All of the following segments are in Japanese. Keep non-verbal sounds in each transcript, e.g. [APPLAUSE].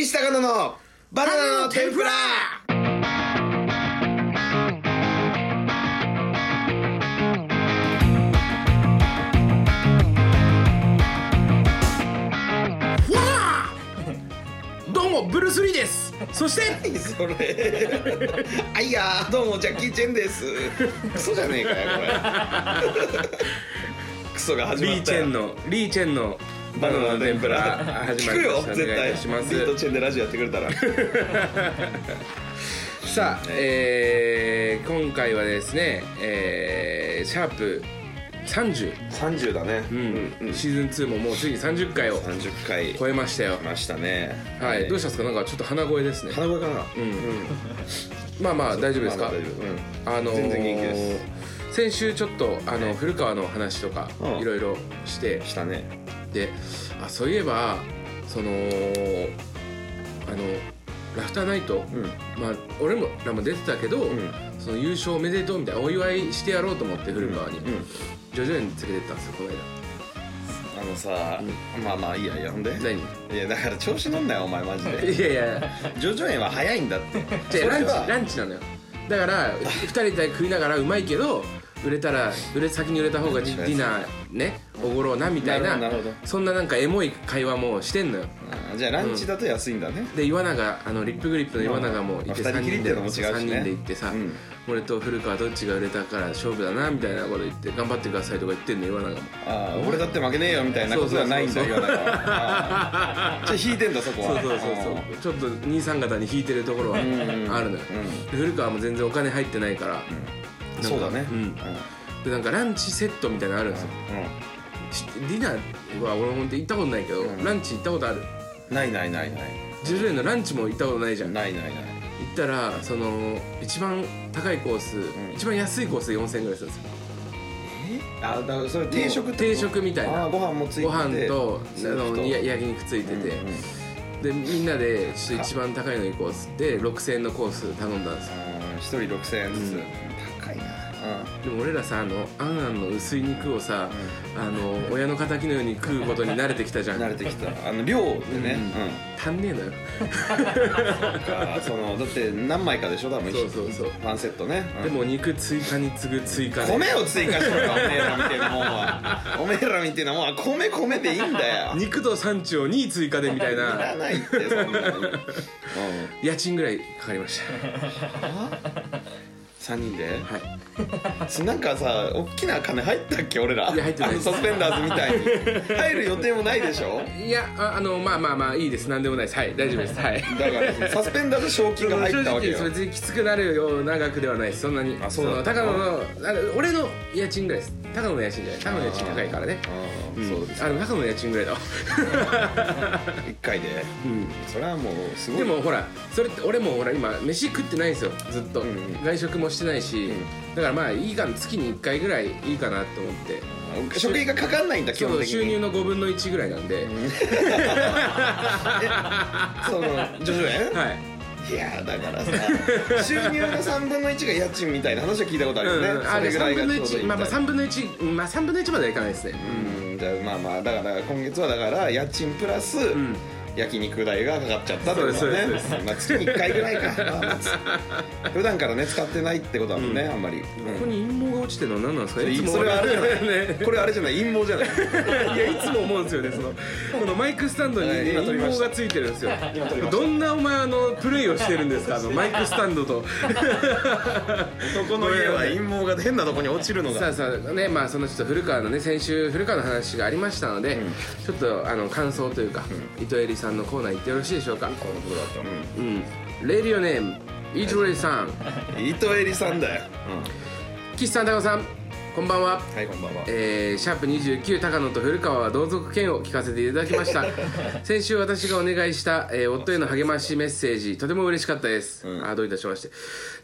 岸高野のバナナの天ぷら。どうもブルース・リーです。そして何それ。あいやーどうもジャッキー・チェンです。クソじゃねえかよこれ。[LAUGHS] クソが始まリーったよ。チェンのリーチェンのバナナの天ぷら [LAUGHS] 始ま聞くよりました。お願いい絶対たします。リーとチェンでラジオやってくれたら。[LAUGHS] さあ、えー、今回はですね、えー、シャープ30、30だね。うん。シーズン2ももうついに30回を30回超えましたよ。来ましたね。はい、どうしたんですか？なんかちょっと鼻声ですね。鼻声かな？うん。[LAUGHS] まあまあ大丈夫ですか、まあ大丈夫。うん。あのー全然元気です。先週ちょっとあの古川の話とかうん。いろいろして。したねであそういえばそのあのラフターナイト、うん。まあ俺もらも出てたけど、ん。その優勝おめでとうみたいなお祝いしてやろうと思って古川に、うん。徐々に連れてったんですよこの間。あのさ、まあまあいいやいやほんで。何？いやだから調子乗んなよお前マジで。[LAUGHS] いやいや。ジョジョ園は早いんだって。じゃあランチランチなのよ。だから2人で食いながらうまいけど売れたら売れ先に売れた方がディナーねおごろうなみたいななそんななんかエモい会話もしてんのよ。あじゃあランチだと安いんだね、で岩永あのリップグリップの岩永もいてまあ3人で二人きりっていうのも違うしね。3人で行ってさ、うん。俺と古川どっちが売れたから勝負だなみたいなこと言って頑張ってくださいとか言ってんの岩永も。ああ俺だって負けねえよみたいなことはないんだそうそうそうよだからああじゃあ引いてんだそこは。そうそうそうそう。ちょっと兄さん方に引いてるところはあるのよ、うんで古川も全然お金入ってないから、うんそうだね。うん。うん。でなんかランチセットみたいなのあるんですよ。知ってディナーは俺本当行ったことないけど、うん。ランチ行ったことある。うんないないないない。ジョジョ園のランチも行ったことないじゃん。行ないないない。ったらその一番高いコース、ん。一番安いコースで4000円ぐらいするんですよ。あだからそれ定食定食みたいな。ご飯もついてて。ご飯とあのや焼肉ついてて、うんうん。でみんなでちょっと一番高いの行こうっつって6000円のコース頼んだんですよ。一人6000円ずつ、うんでも俺らさあのあんあんの薄い肉をさ、あの親の敵のように食うことに慣れてきたじゃん。慣れてきた。あの量でね。足んねえのよ。そのだって何枚かでしょ多分。そうそうそう。ワンセットね。うん。でも肉追加に次ぐ追加で米を追加しろよおめえらみたいなもんは。おめえらみたいなもんは [LAUGHS] 米米でいいんだよ。[LAUGHS] 肉と産地を2追加でみたいいらなないってそんなに、[LAUGHS] うん、家賃ぐらいかかりました3人で？はい。そ [LAUGHS] なんかさ大きな金入ったっけ？俺ら。いや入ってない。あのサスペンダーズみたいに。[LAUGHS] 入る予定もないでしょ？いやああのまあまあまあいいです。何でもないです。はい大丈夫です。はい。だからサスペンダーズ賞金が入ったわけよ。正直それきつくなるような額ではないです。そんなに。あそう高野の俺の家賃ぐらいです。高野の家賃じゃない。高野の家賃高いからね。あーそうですあの高野の家賃ぐらいだわ。[LAUGHS] 1回で。うん。それはもうすごい。でもほらそれって俺もほら今飯食ってないんですよ。ずっと、うんうん。外食もしてないし、だからまあいいかな月に1回ぐらいいいかなと思って。食費がかかんないんだ基本的に。収入の5分の1ぐらいなんで、そのジョジョ園はい。いやだからさ収入の3分の1が家賃みたいな話は聞いたことあるよね、うん、それぐらい3分のがちょうどいい1まあまあみたい3分の1まあ3分の1まではいかないですね。うん。じゃあまあまあだから今月はだから家賃プラスん焼肉代がかかっちゃったってことだそうねですそうまあ月に1回ぐらいか、まあまあつ普段からね使ってないってことだもんね、あんまり、ここに陰謀が落ちてるのは何なんですか？ねいつもそれはあれじゃない、ね。[LAUGHS] これあれじゃない陰謀じゃない。[LAUGHS] いやいつも思うんですよねその。このマイクスタンドに、ねはい。今撮陰りました。謀がついてるんですよ今撮りました。どんなお前あのプレイをしてるんですか？あのマイクスタンドと。男の家は陰謀が変なとこに落ちるのが。さあさあねまあそのちょっと古川のね先週古川の話がありましたので、ちょっとあの感想というか、伊藤恵里さんのコーナー行ってよろしいでしょうか？このことだったうん。レディオネーム伊藤恵里さん。伊藤恵里さんだよ、岸さん高野さん。こんばんは。はいこんばんは。えーシャープ29高野と古川は同族兼を聞かせていただきました。[LAUGHS] 先週私がお願いした、えー夫への励ましメッセージとても嬉しかったです、うん。あどういたしまして、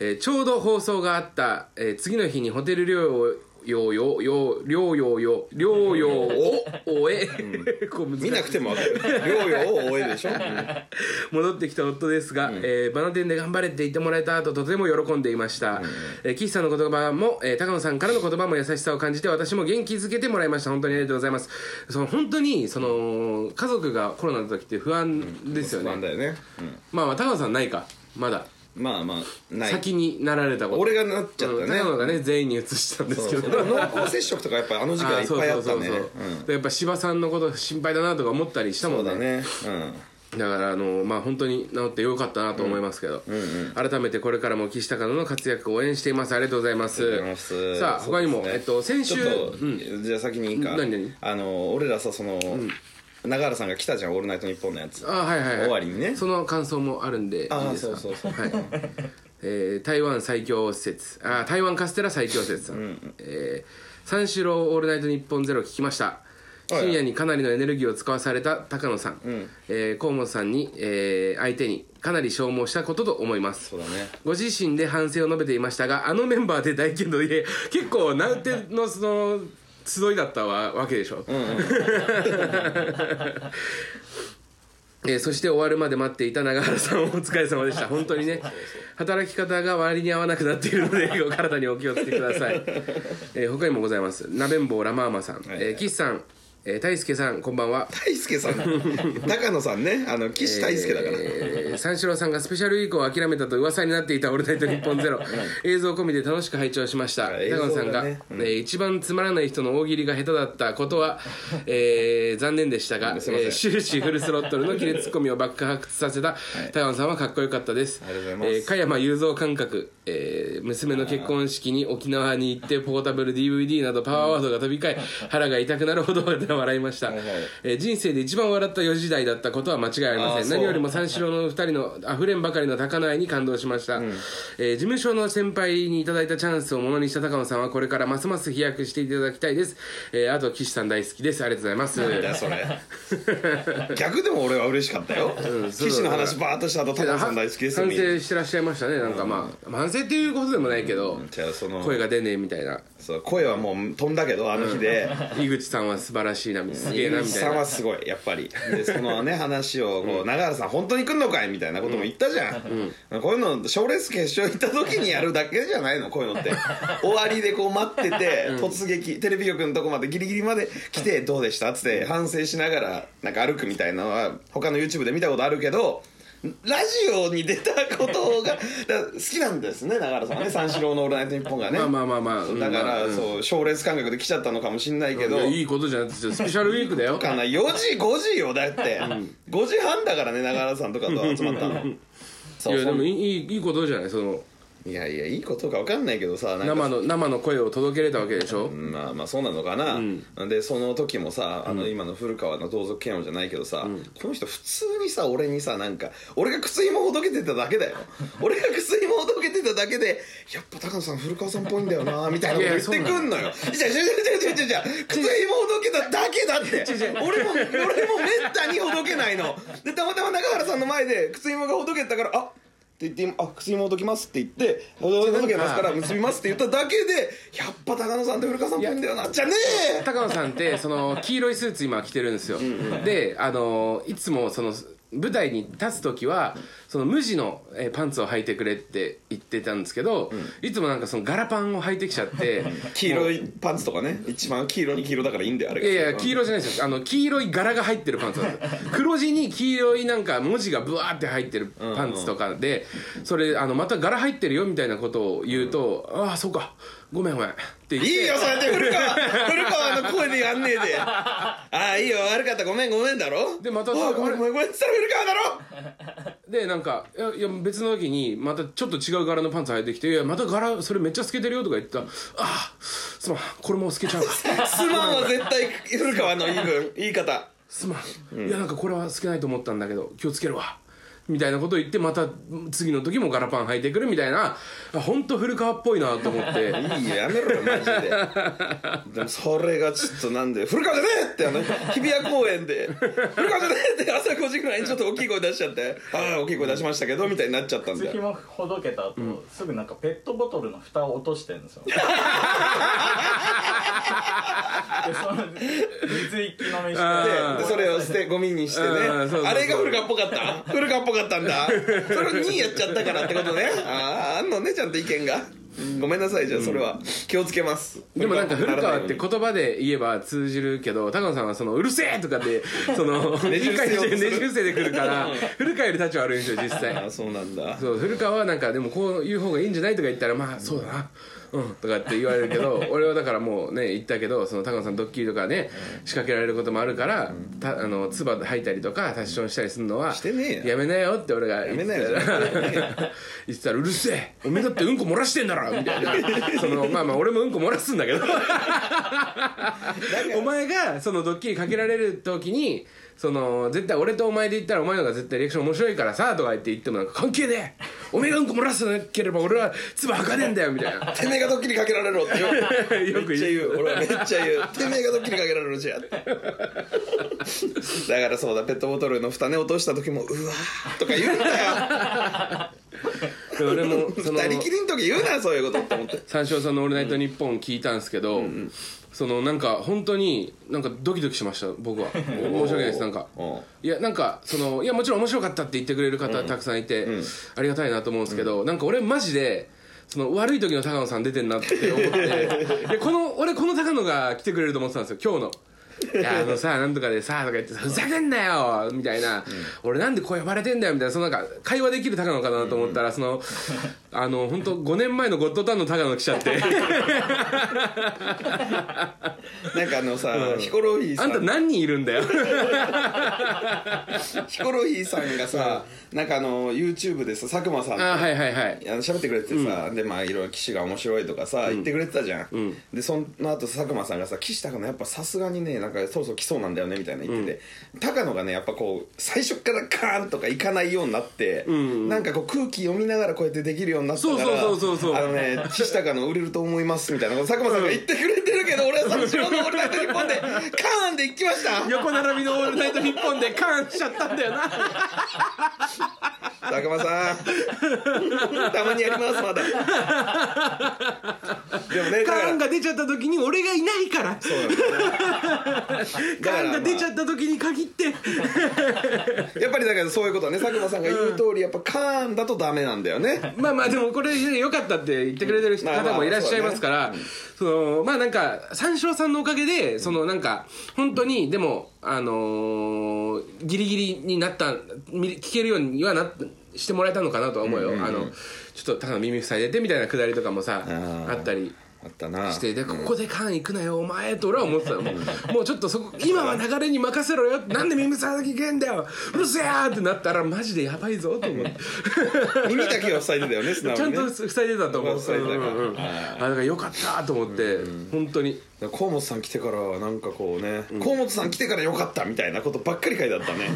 えーちょうど放送があった、えー次の日にホテル療養をようよようりょうようよりょうようおおえ、う難しい見なくてもわかる療養を終えでしょ、戻ってきた夫ですが、えーバナ店で頑張れって言ってもらえた後とても喜んでいました、えー岸さんの言葉も、えー高野さんからの言葉も優しさを感じて私も元気づけてもらいました本当にありがとうございますその本当にその家族がコロナの時って不安ですよね、なんだよね、まあまあ高野さんないかまだまあまあない。先になられたこと。俺がなっちゃったね。高野がね全員に移したんですけど。そうそう。濃厚接触とかやっぱあの時期はいっぱいあったね。うん。でやっぱ芝さんのこと心配だなとか思ったりしたもんね。そうだね。だからあのまあ本当に治ってよかったなと思いますけど、改めてこれからも岸高野の活躍を応援しています。ありがとうございます。ありがとうございます。さあ他にも、そうですね。えっと先週ちょっと、うん。じゃあ先にいいか。何何？あの俺らさその、永原さんが来たじゃん「オールナイトニッポン」のやつ。あはいはい、はい、終わりにね。その感想もあるんで。いいああですか？そうそうそうはい。えー台湾最強説。あ台湾カステラ最強説さん、えー三四郎オールナイトニッポンゼロ聞きました。はい深夜にかなりのエネルギーを使わされた高野さん、えー河本さんに、えー相手にかなり消耗したことと思います。そうだね。ご自身で反省を述べていましたがあのメンバーで大剣道で結構なんてのその集いだったわわけでしょ、[LAUGHS] えーそして終わるまで待っていた永原さんお疲れ様でした。本当にね。働き方が割に合わなくなっているので [LAUGHS] お体にお気をつけください、えー他にもございます。鍋んぼうラマーマさん、えー岸さん、えー大輔さんこんばんは。大輔さん。高野さんね。あの岸大輔だから、えー三四郎さんがスペシャルウィークを諦めたと噂になっていた「オールナイトニッポンゼロ。映像込みで楽しく拝聴しました、はい。高野さんが、映像がねえー一番つまらない人の大喜利が下手だったことは、えー残念でしたが、えー終始フルスロットルの切れツッコミを爆発させた高野さんはかっこよかったです。加山雄三感覚、えー娘の結婚式に沖縄に行ってポータブル DVD などパワーワードが飛び交い腹が痛くなるほど笑いました、はいはい。えー人生で一番笑った4時代だったことは間違いありません。何よりも三四郎の2人のあふれんばかりの高菜に感動しました、えー事務所の先輩にいただいたチャンスをものにした高野さんはこれからますます飛躍していただきたいです、えーあと岸さん大好きです。ありがとうございます。なんだよそれ。逆でも俺は嬉しかったよ、そう。岸の話バーッとした後高野さん大好きです反省してらっしゃいましたね。なんかまあ反省っていうことでもないけど、じゃあその声が出ねえみたいなそう声はもう飛んだけどあの日で、井口さんは素晴らしいなすげえなみたいな。井口さんはすごいやっぱり。でそのね話をこう、永原さん本当に来んのかいみたいなことも言ったじゃん、こういうの賞レース決勝行った時にやるだけじゃないのこういうのって。終わりでこう待ってて、突撃。テレビ局のとこまでギリギリまで来てどうでしたっつって反省しながらなんか歩くみたいなのは他の YouTube で見たことあるけどラジオに出たことが好きなんですね永原さんはね。[LAUGHS] 三四郎の「オールナイトニッポン」がね。まあまあまあまあうん。だから、そう賞レース感覚で来ちゃったのかもしんないけど。いやいいことじゃなくてスペシャルウィークだよ。かな4時5時よ。だって、5時半だからね永原さんとかと集まったの。[LAUGHS] そうそいやでもいいいいことじゃない？そのいやいやいいことか分かんないけどさなんか。生の生の声を届けれたわけでしょ、まあまあそうなのかな、でその時もさあの今の古川の同族嫌悪じゃないけどさ、この人普通にさ俺にさなんか俺が靴紐ほどけてただけだよ。[LAUGHS] 俺が靴紐ほどけてただけでやっぱ高野さん古川さんっぽいんだよなみたいなこと言ってくんのよ。じゃあじゃあじゃあじゃあじゃあ靴紐ほどけただけだって。俺も俺もめったにほどけないの。でたまたま中原さんの前で靴紐がほどけたからあって言って「あ靴紐ほどきます」って言って「ほどほどけますから結びます」って言っただけでやっぱ高野さんって古川さんっぽいんだよなじゃねえ！高野さんってその黄色いスーツ今着てるんですよ、であのいつもその舞台に立つ時はその無地のえーパンツを履いてくれって言ってたんですけど、いつもなんかその柄パンを履いてきちゃって [LAUGHS] 黄色いパンツとかね。一番黄色に黄色だからいいんだよあれが。いやいや黄色じゃないですよ。あの黄色い柄が入ってるパンツなんですよ。[LAUGHS] 黒地に黄色いなんか文字がブワーって入ってるパンツとかでそれあのまた柄入ってるよみたいなことを言うと「ああそうか。ごめんごめん」って言って。いいよそうやって古川。[LAUGHS] 古川の声でやんねえで。ああいいよ。悪かった。ごめんごめんだろ。でまたおいごめんごめんごめんっつったら古川だろでなんかいやいや別の時にまたちょっと違う柄のパンツ履いてきて「いやまた柄それめっちゃ透けてるよ」とか言った。ら「ああすまん。これも透けちゃう。か [LAUGHS] すまんは絶対古川の言い分言い方。すまん、いやなんかこれは透けないと思ったんだけど気をつけるわ」みたいなことを言ってまた次の時もガラパン履いてくるみたいな本当古川っぽいなと思って。いいよやめろよマジで。[LAUGHS] でもそれがちょっとなんで「古川じゃねえ!」ってあの日比谷公園で「古川じゃねえ!」って朝5時ぐらいにちょっと大きい声出しちゃって「ああ大きい声出しましたけど」みたいになっちゃったんだ靴よ紐ほどけた後、すぐなんかペットボトルの蓋を落としてるんですよ。[LAUGHS] でその水一気飲みして。でそれを捨てゴミにしてね。うんそうそうそう。あれが古川っぽかった？古川っぽかったんだ。それを2位やっちゃったからってことね。あああんのねちゃんと意見が。ごめんなさいじゃあそれは。気をつけます。でもなんか古川って古言葉で言えば通じるけど高野さんはその「うるせえ!」とかって [LAUGHS] そのねじ伏せようとする。ねじ伏せてくるから古川より立ち悪いんですよ実際。ああそうなんだ。そう古川はなんかでもこういう方がいいんじゃないとか言ったらまあそうだなうん。とかって言われるけど俺はだからもうね言ったけどその高野さんドッキリとかね仕掛けられることもあるからたあの唾吐いたりとかタッションしたりするのはしてねえよ。やめなよって俺が言ってた。ら言ってたら「うるせえ。おめえだってうんこ漏らしてんだろ」みたいな。[LAUGHS] そのまあまあ俺もうんこ漏らすんだけど。お前がそのドッキリかけられる時にその絶対俺とお前で言ったらお前の方が絶対リアクション面白いからさとか言って言ってもなんか関係ねえ。お前がうんこ漏らさなければ俺は唾吐かねえんだよみたいな。[LAUGHS] てめえがドッキリかけられろってよ。[LAUGHS] よく言う。言う。俺はめっちゃ言う。てめえがドッキリかけられろじゃだからそうだペットボトルの蓋ね落とした時も「うわー」とか言うんだよ。で俺もその二人きりの時言うなそういうことって思って。三四郎さんの「オールナイトニッポン」聞いたんですけど、そのなんか本当になんかドキドキしました僕は。[LAUGHS] 申し訳ないですなんか。うん。いやなんかそのいやもちろん面白かったって言ってくれる方たくさんいて、ありがたいなと思うんですけど、なんか俺マジでその悪い時の高野さん出てんなって思って [LAUGHS] でこの俺この高野が来てくれると思ってたんですよ今日の。いやあのさなんとかでさとか言ってふざけんなよみたいな、俺なんでこう呼ばれてんだよみたいな。そのなんか会話できる高野かなと思ったら、その [LAUGHS] あの本当5年前のゴッドタンの高野来ちゃって。なんかあのさ、ヒコロヒーさん。あんた何人いるんだよ。[LAUGHS] ヒコロヒーさんがさ、なんかあの YouTube でさ佐久間さんとあはいはいはい。あの喋ってくれててさ、でまあいろいろ騎士が面白いとかさ、言ってくれてたじゃん、でその後佐久間さんがさ岸高野やっぱさすがにねなんかそろそろ来そうなんだよねみたいな言ってて、高野がねやっぱこう最初からカーンとかいかないようになって、なんかこう空気読みながらこうやってできるようになったからそうそうそうそうそう。あのね岸高野売れると思いますみたいな。こと佐久間さんが言ってくれてるけど、俺は三四郎の「オールナイトニッポン」でカーンで行きました。横並びの「オールナイトニッポン」でカーンしちゃったんだよな。佐久間さん。たまにやりますまだ。でもねだカーンが出ちゃった時に俺がいないから。そうなんだよねカーンが出ちゃっった時に限って。た [LAUGHS] やっぱりだからそういうことはね。佐久間さんが言う通りやっぱカーンだとダメなんだよね。まあまあでもこれで良かったって言ってくれてる方もいらっしゃいますから。そのまあなんか三四郎さんのおかげでそのなんか本当にでもあのーギリギリになったみ聞けるようにはなっしてもらえたのかなとは思うよ、あのちょっとただ耳塞いでてみたいなくだりとかもさー。あったりあったな。してでここでカン行くなよお前と俺は思ってた。のもうもうちょっとそこ今は流れに任せろよ。なんで耳塞いでけんだよ。うるせえーってなったらマジでやばいぞと思って。耳だけは塞いでたよね [LAUGHS] 素直ちゃんにねと塞いでたと思う。塞いでたか。らうんうんうん。あだからよかったと思って本当に。河本さん来てからはなんかこうね、河本さん来てからよかったみたいなことばっかり書いてあったね、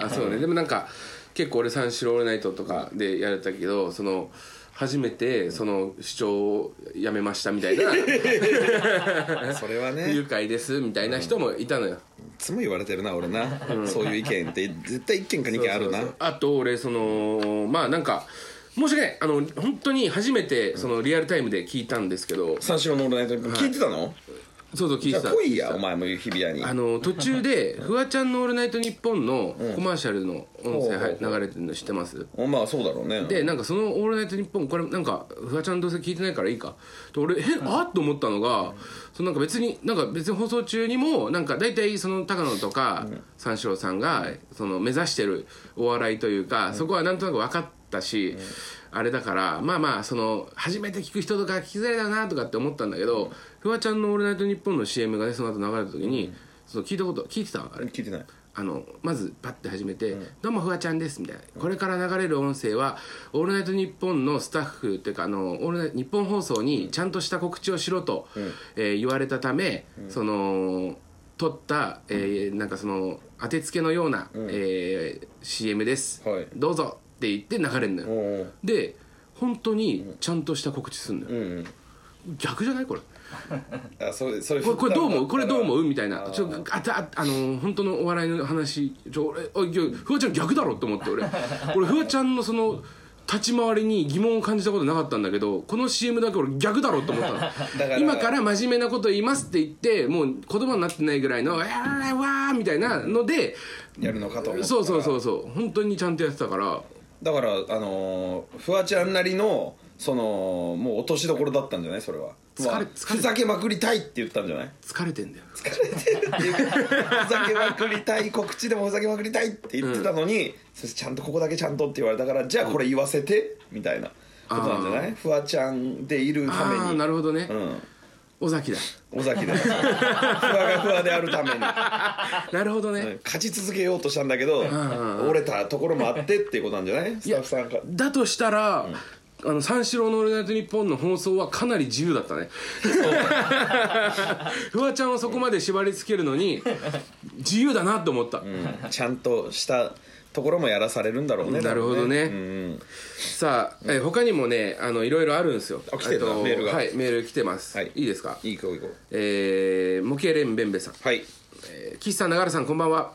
あそうね。でもなんか結構俺三四郎オールナイトとかでやれたけどその初めてその主張をやめましたみたいな。[LAUGHS] それは不ね。い愉快ですみたいな人もいたのよ。つも言われてるな俺な、そういう意見って。絶対一見か二件あるな。そうそうそうあと俺そのまあなんか申し訳ない。あの本当に初めてそのリアルタイムで聞いたんですけど。三四郎のオールナイトニッポン聞いてたの、そうそう聞いてた。じゃあ来いやお前も日比谷に。あの途中で [LAUGHS] フワちゃんの「オールナイトニッポン」のコマーシャルの音声はい流れてるの知ってます？おまあそうだろうね。でなんかその「オールナイトニッポン」これなんかフワちゃんどうせ聞いてないからいいか。で俺えあっと思ったのがそのなんか別になんか別に放送中にもなんか大体その高野とか三四郎さんがその目指してるお笑いというかそこはなんとなく分かったしあれだからまあまあその初めて聞く人とか聞きづらいだなとかって思ったんだけどフワちゃんの「オールナイトニッポン」の CM がねその後流れた時にその聞いたこと聞いてたあれ。聞いてない。あのまずパッて始めて「どうもフワちゃんです」みたいな。これから流れる音声は「オールナイトニッポン」のスタッフっていうかあのオールナイト日本放送にちゃんとした告知をしろと、えー言われたため、その撮った、えーなんかその当てつけのような、えー CM です、はい。どうぞって言って流れるのよ、おーで本当にちゃんとした告知するのよ、うんうん。逆じゃないこれ？[LAUGHS] あそれそれこれこれどう思う？これどう思う？うみたいな。ちょあたああの本当のお笑いの話。ちょ俺おいやフワちゃん逆だろって思って俺。[LAUGHS] 俺フワちゃんのその立ち回りに疑問を感じたことなかったんだけどこの CM だけ俺逆だろって思ったの。[LAUGHS] から今から真面目なこと言いますって言ってもう言葉になってないぐらいの「わーわー」みたいなのでやるのかと思ったそうそうそうそう。本当にちゃんとやってたからだからあのーフワちゃんなりのそのもう落としどころだったんじゃない？それは。疲れまあ疲れふざけまくりたいって言ったんじゃない？疲れてんだよ。疲れてる。っていうふざけまくりたい告知でもふざけまくりたいって言ってたのに、そしてちゃんとここだけちゃんとって言われたからじゃあこれ言わせてみたいなことなんじゃない？フワちゃんでいるためああになるほどね。うん尾崎だ。尾崎でふわがふわであるために。[LAUGHS] なるほどね。勝ち続けようとしたんだけど折れたところもあってっていうことなんじゃない？スタッフさんが。だとしたら、あの三四郎の「オールナイトニッポン」の放送はかなり自由だったね。[LAUGHS] フワちゃんをそこまで縛り付けるのに自由だなと思った、うん。ちゃんとしたところもやらされるんだろうね。なるほどね。うんさあ、え他にもねあのいろいろあるんですよ。あ来てるメールが。はいメール来てます、はい。い、いですか？いい子いい子えー、模型レンベンベさん。はいえー岸さん永原さんこんばんは、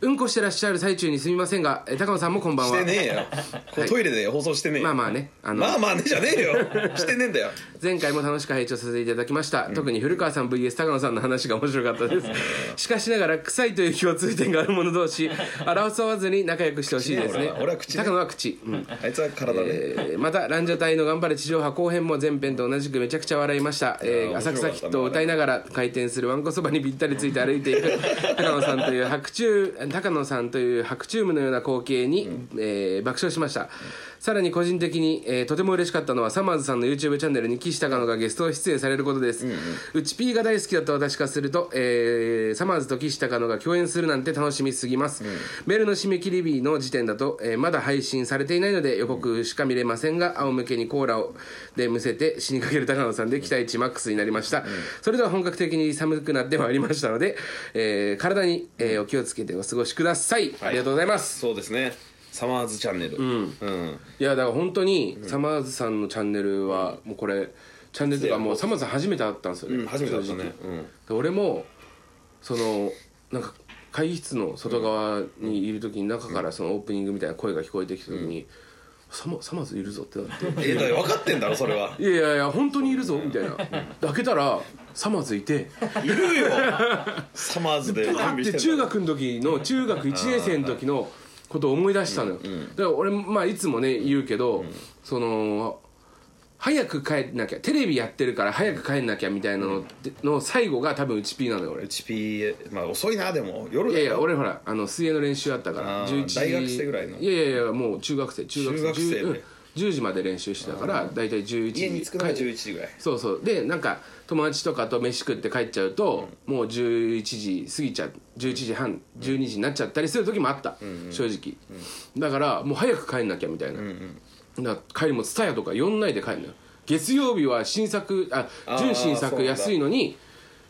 うん、こしてらっしゃる最中にすみませんが、えー高野さんもこんばんは。してねえよ。こうトイレで放送してねえよ。まあまあねあのまあまあねじゃねえよ。してねえんだよ前回も楽しく拝聴させていただきました、特に古川さん VS 高野さんの話が面白かったです。しかしながら臭いという共通点がある者同士争わずに仲良くしてほしいですね。口ね俺は口ね。高野は口、うん。あいつは体で、えーまたランジャタイの頑張れ地上波後編も前編と同じくめちゃくちゃ笑いました、えー浅草キットを歌いながら回転するわんこそばにぴったりついて歩いていく高野さんという白昼高野さんという白昼夢のような光景に、えー爆笑しました、さらに個人的に、えーとても嬉しかったのはサマーズさんの YouTube チャンネルに岸高野がゲスト出演されることです、うち P が大好きだった私からすると、えーサマーズと岸高野が共演するなんて楽しみすぎます、メールの締め切り日の時点だと、えーまだ配信されていないので予告しか見れませんが仰向けにコーラをでむせて死にかける高野さんで期待値マックスになりました、それでは本格的に寒くなってまいりましたので、えー体に、えーお気をつけてお過ごしください、ありがとうございます。そうですねサマーズチャンネル。うん、いやだから本当にサマーズさんのチャンネルはもうこれチャンネルとかもうサマーズさん初めて会ったんですよね、うん初めてだったね。正直。で俺もそのなんか会議室の外側にいる時に中からそのオープニングみたいな声が聞こえてきた時に、サマサマーズいるぞってなって。えだから分かってんだろそれは。[LAUGHS] いやいやいや本当にいるぞみたいな。開けたらサマーズいて。いるよ。[LAUGHS] サマーズで準だっ備してて中学の時の中学1年生の時のことを思い出したのよ、だから俺まあいつもね言うけど、その早く帰んなきゃテレビやってるから早く帰んなきゃみたいなのの最後が多分うちピーなのよ俺。うち P まあ遅いなでも。夜いやいや俺ほらあの水泳の練習あったから。あー11時大学生ぐらいの。いやいやいやもう中学生中学生。中学生で 10, うん10時まで練習してたから大体11時。家に着くのが帰11時ぐらい。そうそう。でなんか友達とかと飯食って帰っちゃうと、もう11時過ぎちゃう。11時半12時になっちゃったりする時もあった、正直、だからもう早く帰んなきゃみたいな、だから帰りも蔦屋とか4ないで帰るのよ。月曜日は新作あ純新作安いのに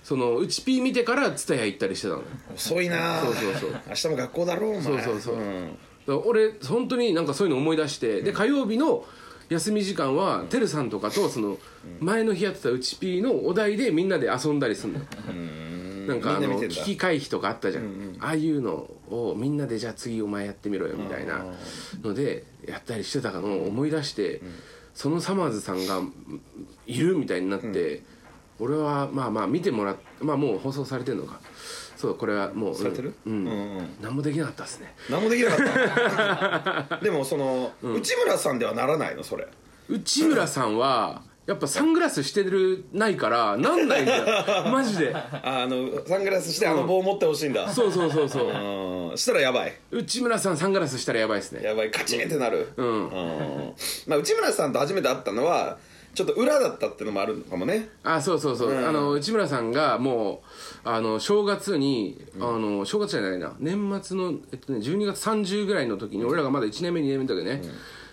そのうちピー見てから蔦屋行ったりしてたの。よ遅いなそうそうそう。明日も学校だろお前。そうそうそう、ん。だから俺本当になんかそういうの思い出して、で火曜日の休み時間はてるさんとかとその前の日やってたうちピーのお題でみんなで遊んだりするの。よなんかあの危機回避とかあったじゃん、ああいうのをみんなでじゃあ次お前やってみろよみたいなのでやったりしてたのを思い出して、そのサマーズさん。がいるみたいになって、俺はまあまあ見てもらっまあもう放送されてるのかそうこれはもうされてる？うん、うんうん。何もできなかったですね。何もできなかった [LAUGHS] でもその内村さんではならないのそれ。内村さんはやっぱサングラスしてるないからなんないんだよ。[LAUGHS] マジで。あのサングラスしてあの棒を持ってほしいんだ。そうそうそうそう。うん。したらやばい。内村さんサングラスしたらやばいですね。やばい。カチンってなる。うん。うん。まあ内村さんと初めて会ったのはちょっと裏だったっていうのもあるのかもね。あそうそうそう、うん。あの内村さんがもうあの正月に、あの正月じゃないな。年末の、えっとね、12月30ぐらいの時に俺らがまだ1年目2年目の時ね、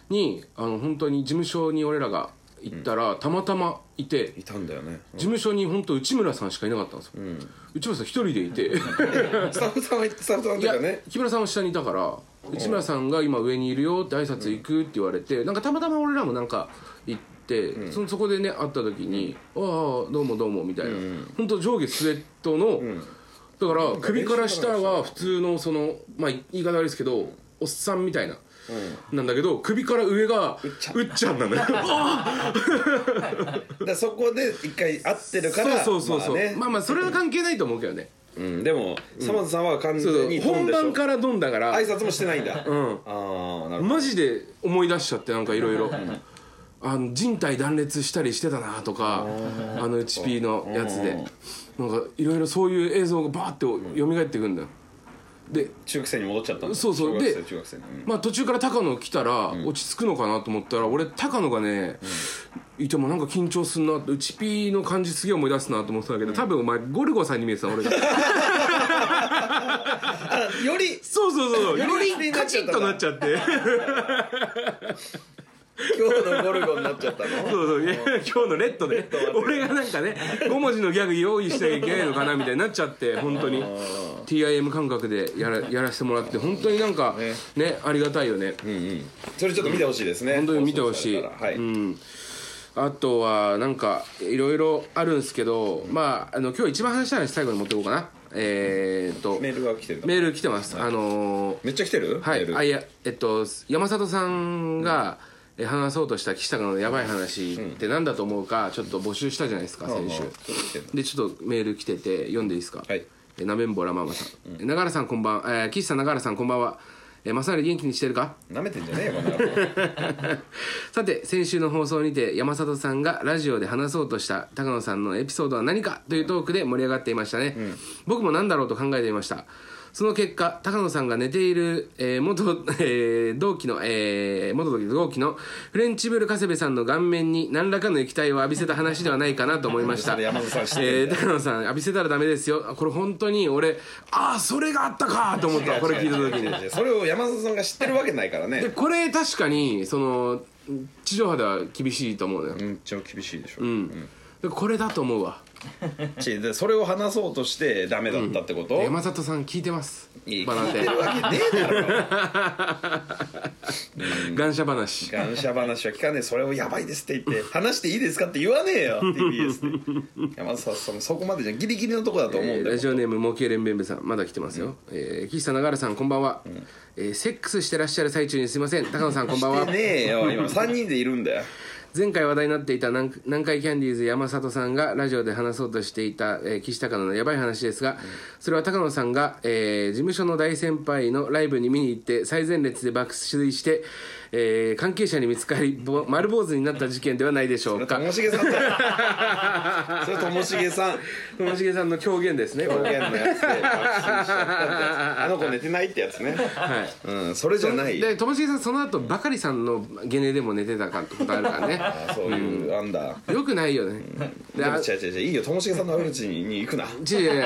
にあの本当に事務所に俺らが行ったらたまたまいていたんだよね。事務所に本当内村さんしかいなかったんですよ、内村さん一人でいて。[LAUGHS] スタッフさんはスタッフさんいやとかね。木村さんは下にいたから内村さんが今上にいるよって挨拶行くって言われてなんかたまたま俺らもなんか行って、そのそこでね会った時に「ああどうもどうも」みたいな、本当上下スウェットの、だから首から下は普通のそのまあ言い方悪いですけどおっさんみたいな。なんだけど首から上がうっちゃん。なんだよ [LAUGHS] あだそこで一回会ってるからそうそうそうそう、まあね。まあまあそれは関係ないと思うけどね。うん、でもサ田さんは完全に本番からドンだから。挨拶もしてないんだ、ん。ああマジで思い出しちゃってなんかいろいろあの人体断裂したりしてたなとかあの HP のやつで。なんかいろいろそういう映像がバーって蘇ってくんだよ。で中学生に戻っちゃったんだ。そうそう。でまあ途中から高野来たら落ち着くのかなと思ったら俺高野がねいてもなんか緊張すんなってうちピーの感じすげえ思い出すなと思ってたけど多分お前ゴルゴさんに見えてた俺が。[LAUGHS] あよりそうそうそうよりカチッとなっちゃって [LAUGHS] 今日のゴルゴになっちゃったの？そうそう。いや今日のレッドで。俺がなんかね5文字のギャグ用意しなきゃいけないのかなみたいになっちゃって [LAUGHS] 本当に。TIM 感覚でやらやらせてもらって本当になんかね。ありがたいよね。うんうん。それちょっと見てほしいですね。本当に見てほしい、はい、うん。あとはなんかいろいろあるんですけど、まああの今日一番話したい話最後に持っていこうかな。えー、っと。メールが来てるの？メール来てます、あのーめっちゃ来てる？はい、あいやえっと山里さんが、え話そうとした岸高のやばい話って何だと思うかちょっと募集したじゃないですか、先週。でちょっとメール来てて読んでいいですか？はい。えなめんぼらママさん、え永原さんこんばん、えー、岸さん永原さんこんばんは。えー、まさに元気にしてるか？なめてんじゃねえよ [LAUGHS] さて先週の放送にて山里さんがラジオで話そうとした高野さんのエピソードは何かというトークで盛り上がっていましたね、僕も何だろうと考えていましたその結果高野さんが寝ている、えー元、えー同期の、えー元同期のフレンチブル加瀬部さんの顔面に何らかの液体を浴びせた話ではないかなと思いました。[LAUGHS] 山里さんえー高野さん浴びせたらダメですよ。あこれ本当に俺ああそれがあったかと思った。これ聞いた時に。それを山里さんが知ってるわけないからね。でこれ確かにその地上波では厳しいと思うのよ、めっちゃ厳しいでしょ、でこれだと思うわ [LAUGHS] ちでそれを話そうとしてダメだったってこと、山里さん聞いてます。いい。バナテ聞いてるわけねえだろ。[LAUGHS] 感謝話。感謝話は聞かねえ。それをやばいですって言って話していいですかって言わねえよ。[LAUGHS] TBS で。山里さんそこまでじゃギリギリのとこだと思うんだよ、えーラジオネーム模型連弁部さんまだ来てますよ、えー岸さん永原さんこんばんは、えーセックスしてらっしゃる最中にすいません。高野さんこんばんは。してねえよ。今3人でいるんだよ前回話題になっていた南南海キャンディーズ山里さんがラジオで話そうとしていた、えー岸高野のやばい話ですが、それは高野さんが、えー事務所の大先輩のライブに見に行って最前列で爆睡して、えー関係者に見つかりぼ丸坊主になった事件ではないでしょうか。ともしげさんそれともしげさん。ともしげさんの狂言ですねこれ。表現のやつであの子寝てないってやつね。はい。うんそれじゃないでともしげさんその後バカリさんのゲネでも寝てたかってことあるからね。あそういうあんだ。よくないよね。でも違う違う違ういいよ。ともしげさんの悪口に行くな。違う違う。違う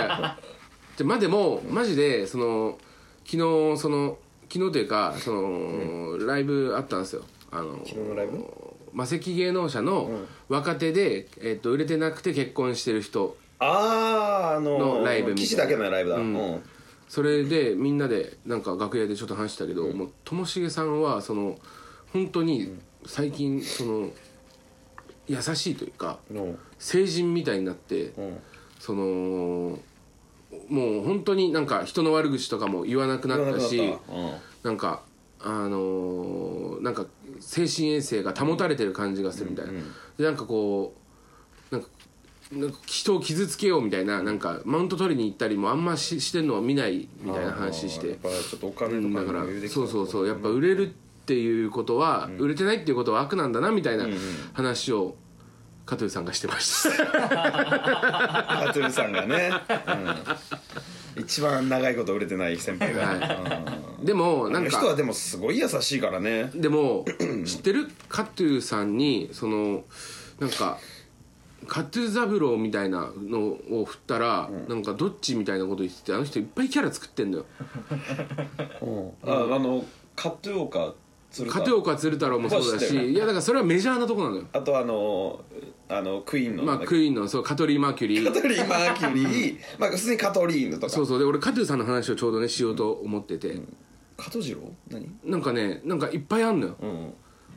じゃまあでもマジでその昨日その昨日というかその、ライブあったんですよ。あの昨日のライブ？魔石芸能者の若手で、えっと売れてなくて結婚してる人あああののライブみた。いな岸だけのライブだ。うん。それでみんなでなんか楽屋でちょっと話したけど、もうともしげさんはその本当に最近その優しいというかの成人みたいになって、うん。そのもう本当になんか人の悪口とかも言わなくなったしなん。かあのーなんか精神衛生が保たれてる感じがするみたいな、でなんかこうなんか人を傷つけようみたいななんかマウント取りに行ったりもあんまししてるのは見ないみたいな話して。やっぱちょっとお金とかうんだからそうそうそう。やっぱ売れるっていうことは、売れてないっていうことは悪なんだなみたいな話を加藤さんがしてました。カトゥーさんがね、うん、一番長いこと売れてない先輩が、はでもなんか。人はでもすごい優しいからね。でも知ってるカトゥーさんにそのなんかカトゥー三郎みたいなのを振ったら、なんかどっちみたいなこと言っててあの人いっぱいキャラ作ってんのよ。ああのカットゥーオカ鶴太片岡鶴太郎もそうだしいやだからそれはメジャーなとこなのよ。あとあのあのクイーンの。まあクイーンのそうカトリー・マーキュリー。カトリー・マーキュリー。まあ普通にカトリーヌとか。そうそう。で俺カトゥーさんの話をちょうどねしようと思ってて、加藤次郎何？なんかねなんかいっぱいあんのよ、うん。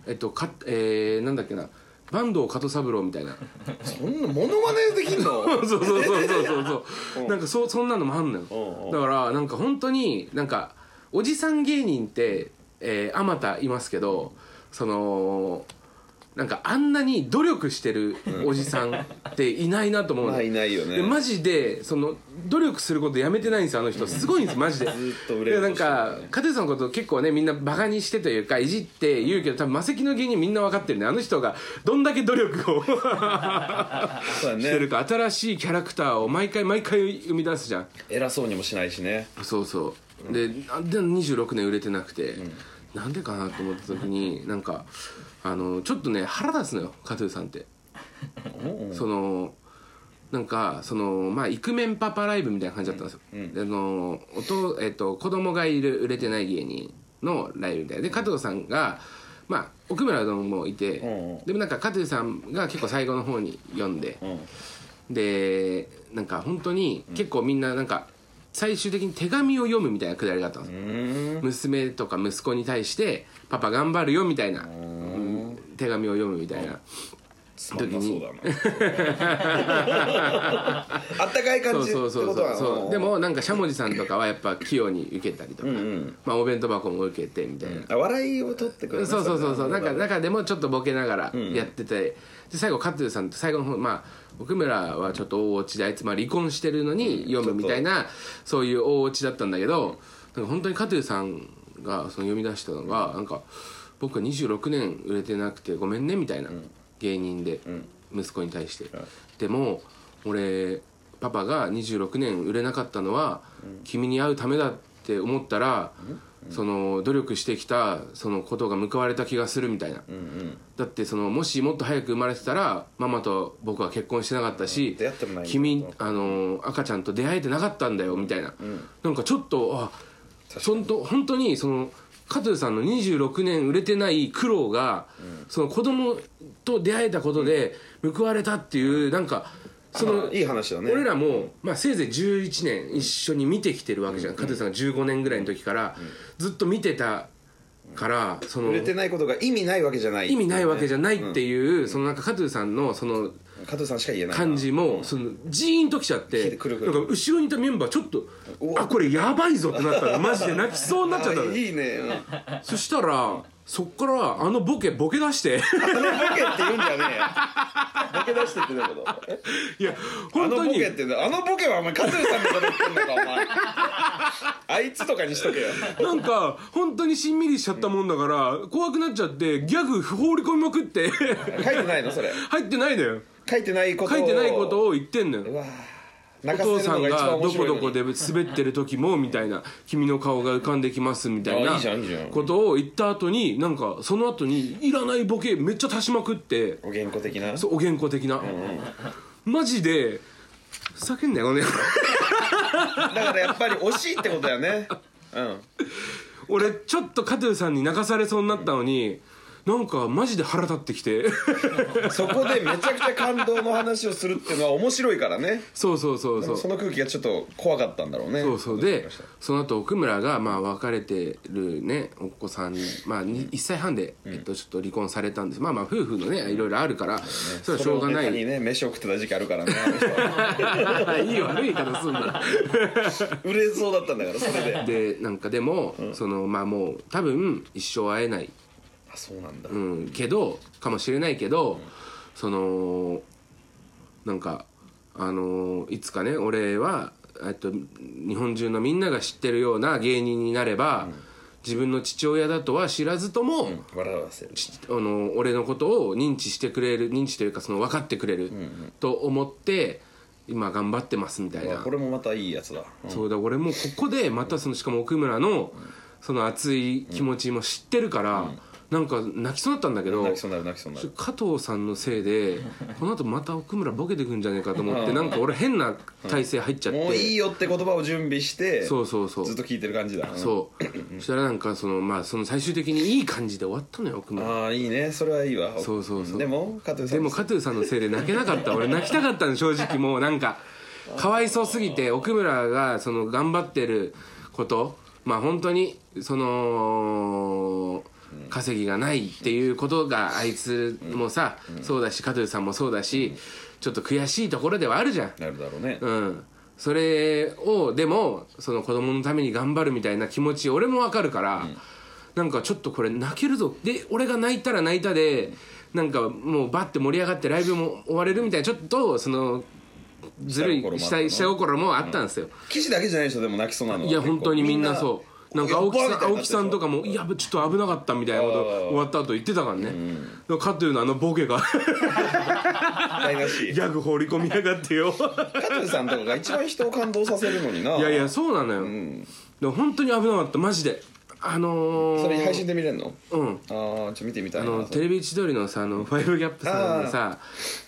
えっとかえー、なんだっけな。坂東加藤三郎みたいな。そんなモノマネできんの？[LAUGHS] そうそうそうそうそう。そ [LAUGHS] うなんかそそんなのもあんのよ。うんうん。だからなんか本当になんかおじさん芸人ってえーあまたいますけどそのなんかあんなに努力してるおじさんっていないなと思うの。まあいないよね。でマジでその努力することやめてないんですよあの人。すごいんですマジで。ずっと売れようでなんとしてるか加藤さんのこと結構ねみんなバカにしてというかいじって言うけど多分魔石の芸人みんな分かってるね。あの人がどんだけ努力を。[LAUGHS] そうだしてるねか新しいキャラクターを毎回毎回生み出すじゃん。偉そうにもしないしね。そうそう。であで26年売れてなくて、なんでかなと思った時になんかあのちょっとね腹立つのよ加藤さんって。そのなんかそのまあイクメンパパライブみたいな感じだったんですよ、であのおと、えっと、子供がいる売れてない芸人のライブみたいなで加藤さんがまあ奥村殿もいて、うんう。んでもなんか加藤さんが結構最後の方に読んで、うん。でなんか本当に結構みんななんか最終的に手紙を読むみたいなくだりがあったんですよ。うん。娘とか息子に対して「パパ頑張るよ」みたいな手紙を読むみたいなそうだな。[LAUGHS] あったかいそう感じってそうそうことはそうそう。でもなんかしゃもじさんとかはやっぱ器用に受けたりとか、んまあ、お弁当箱も受けてみたいな、あ笑いを取ってくるそうそうそうそう。なんかだ中でもちょっとボケながらやってて、で最後カトゥーさんと最後の方まあ奥村はちょっと大落ちであいつまあ離婚してるのに読むみたいなそういう大落ちだったんだけどなんか本当にカトゥーさんがその読み出したのがなんか僕は26年売れてなくてごめんねみたいな、芸人で、息子に対して、でも俺パパが26年売れなかったのは、君に会うためだって思ったら、その努力してきたそのことが報われた気がするみたいな、だってそのもしもっと早く生まれてたらママと僕は結婚してなかったし、出会ってもない君あの赤ちゃんと出会えてなかったんだよみたいな、なんかちょっとあそんと本当にその加藤さんの26年売れてない苦労が、その子供と出会えたことで報われたっていうなんかそのいい話だね。俺らも、まあ、せいぜい11年一緒に見てきてるわけじゃん、加藤さんが15年ぐらいの時からずっと見てたからその売れてないことが意味ないわけじゃない。意味ないわけじゃないっていう、そのなんか加藤さんのその加藤さんしか言えないな。感じも、そのジーンときちゃってくるくる。なんか後ろにいたメンバーちょっとあこれやばいぞってなったの。マジで泣きそうになっちゃったの。あ [LAUGHS] いいね。うん。そしたらそっからあのボケボケ出して。あのボケって言うんじゃねえよ。[LAUGHS] ボケ出してってどういうこと？え？いやあのボ本当にケってあのボケはお前加藤さんのこと言ってんのかお前。[LAUGHS] あいつとかにしとけよ。なんか本当にしんみりしちゃったもんだから怖くなっちゃってギャグ放り込みまくって。書いてないの？それ。入ってないのよ書いてないことを書いてないことを言ってんのよ。お父さんがどこどこで滑ってる時もみたいな君の顔が浮かんできますみたいあなことを言った後になんかその後にいらないボケめっちゃ足しまくって。お原稿的な？そうお原稿的な。マジでふざけんなよこの野郎だからやっぱり惜しいってことだよね。うん。俺ちょっと加藤さんに泣かされそうになったのになんかマジで腹立ってきて。そこでめちゃくちゃ感動の話をするっていうのは面白いからね。そうそうそうそう。その空気がちょっと怖かったんだろうね。そうそう。でその後奥村がまあ別れてるねお子さんまあに1歳半で、えっと、ちょっと離婚されたんです。まあまあ夫婦のねいろいろあるからそれはしょうがない。にね飯を食ってた時期あるからね [LAUGHS] いい悪い言い方すんな。[LAUGHS] 売れそうだったんだからそれで。でなんかでも、そのまあもう多分一生会えない、あそうなんだ。うん、けどかもしれないけど、そのなんかあのいつかね俺はえっと日本中のみんなが知ってるような芸人になれば、自分の父親だとは知らずとも、笑わせる。あの俺のことを認知してくれる認知というかその分かってくれると思って今頑張ってますみたいな。これもまたいいやつだ。そうだ俺もここでまたそのしかも奥村のその熱い気持ちも知ってるから、なんか泣きそうだったんだけど泣きそうになる泣きそうになる。加藤さんのせいで [LAUGHS] この後また奥村ボケてくんじゃねえかと思ってなんか俺変な体勢入っちゃって、もういいよって言葉を準備してそうそうそう。ずっと聞いてる感じだ。そう。そしたらなんかそのまあその最終的にいい感じで終わったのよ奥村。ああいいね。それはいいわ。そうそうそう。でも加藤さんでも加藤さんのせいで泣けなかった俺泣きたかったの正直もう。なんかかわいそうすぎて奥村がその頑張ってることまあ本当にその稼ぎがないっていうことがあいつもさそうだし加藤さんもそうだしちょっと悔しいところではあるじゃん。なるだろうね。うん。それをでもその子供のために頑張るみたいな気持ち俺もわかるから、なんかちょっとこれ泣けるぞ。で俺が泣いたら泣いたでなんかもうバッて盛り上がってライブも終われるみたいなちょっとそのずるい下心もあったの下下心もあったんですよ、岸だけじゃないでしょでも泣きそうなのはいや本当にみんなそうなんか青木さん青木さんとかかも「いやちょっと危なかった」みたいなこと終わった後言ってたからね、だからかというのあのボケが [LAUGHS] 台無し。ギャグ放り込みやがってよ。加藤さんとかが一番人を感動させるのにな。いやいやそうなのよ、でも本当に危なかった。マジで。あのー、それ配信で見れるの？うん。ああちょっと見てみたいな。あのテレビ千鳥のさあのファイブギャップさんのさ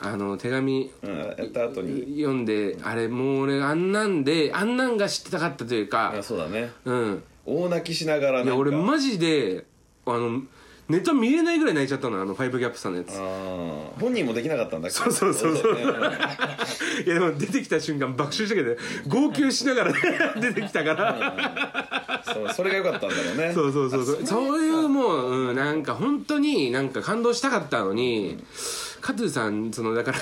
あの手紙うんやった後に。読んであれもう俺あんなんであんなんが知ってたかったというか。あそうだね。うん大泣きしながらいや俺マジであのネタ見れないぐらい泣いちゃったのあのファイブギャップさんのやつ。本人もできなかったんだっけ？そうそうそう。そう [LAUGHS] いやでも出てきた瞬間爆笑したけど号泣しながら [LAUGHS] 出てきたから。そうそれが良かったんだろうね。そうそうそう。そうそういうもう、うん、なんか本当になんか感動したかったのに、加藤さんそのだから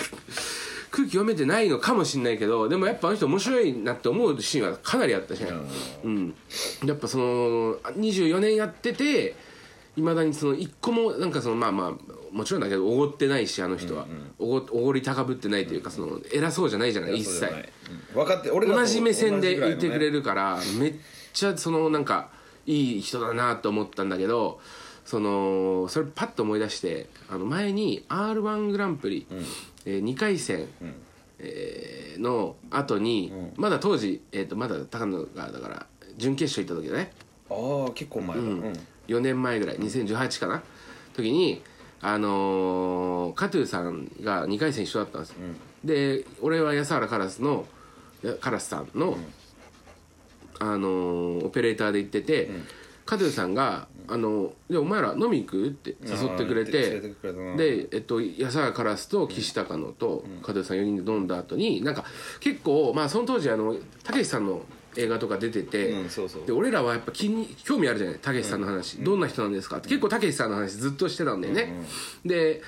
空気読めてないのかもしんないけどでもやっぱあの人面白いなって思うシーンはかなりあったしねうん、やっぱその24年やってていまだにその一個もなんかそのまあまあもちろんだけどおごってないしあの人は、おごおごり高ぶってないというかその偉そうじゃないじゃない一切。分かって俺同じ目線でいてくれるからめっちゃそのなんかいい人だなと思ったんだけどそのそれパッと思い出してあの前に r 1グランプリ、え2回戦、えーの後に、まだ当時、えー、とまだ高野がだから準決勝行った時だね。ああ結構前だ。うん。4年前ぐらい2018かな。時にあのー、カトゥーさんが2回戦一緒だったんです。よ、で俺は安原カラスのやカラスさんの、あのーオペレーターで行ってて、カトゥーさんが「あのでお前ら飲み行く?」って誘ってくれてで、えっと、安原カラスと岸高野と加藤さん4人で飲んだ後になんか結構まあその当時あのたけしさんの映画とか出てて、で俺らはやっぱ気に興味あるじゃないたけしさんの話、どんな人なんですか？って結構たけしさんの話ずっとしてたんだよね、で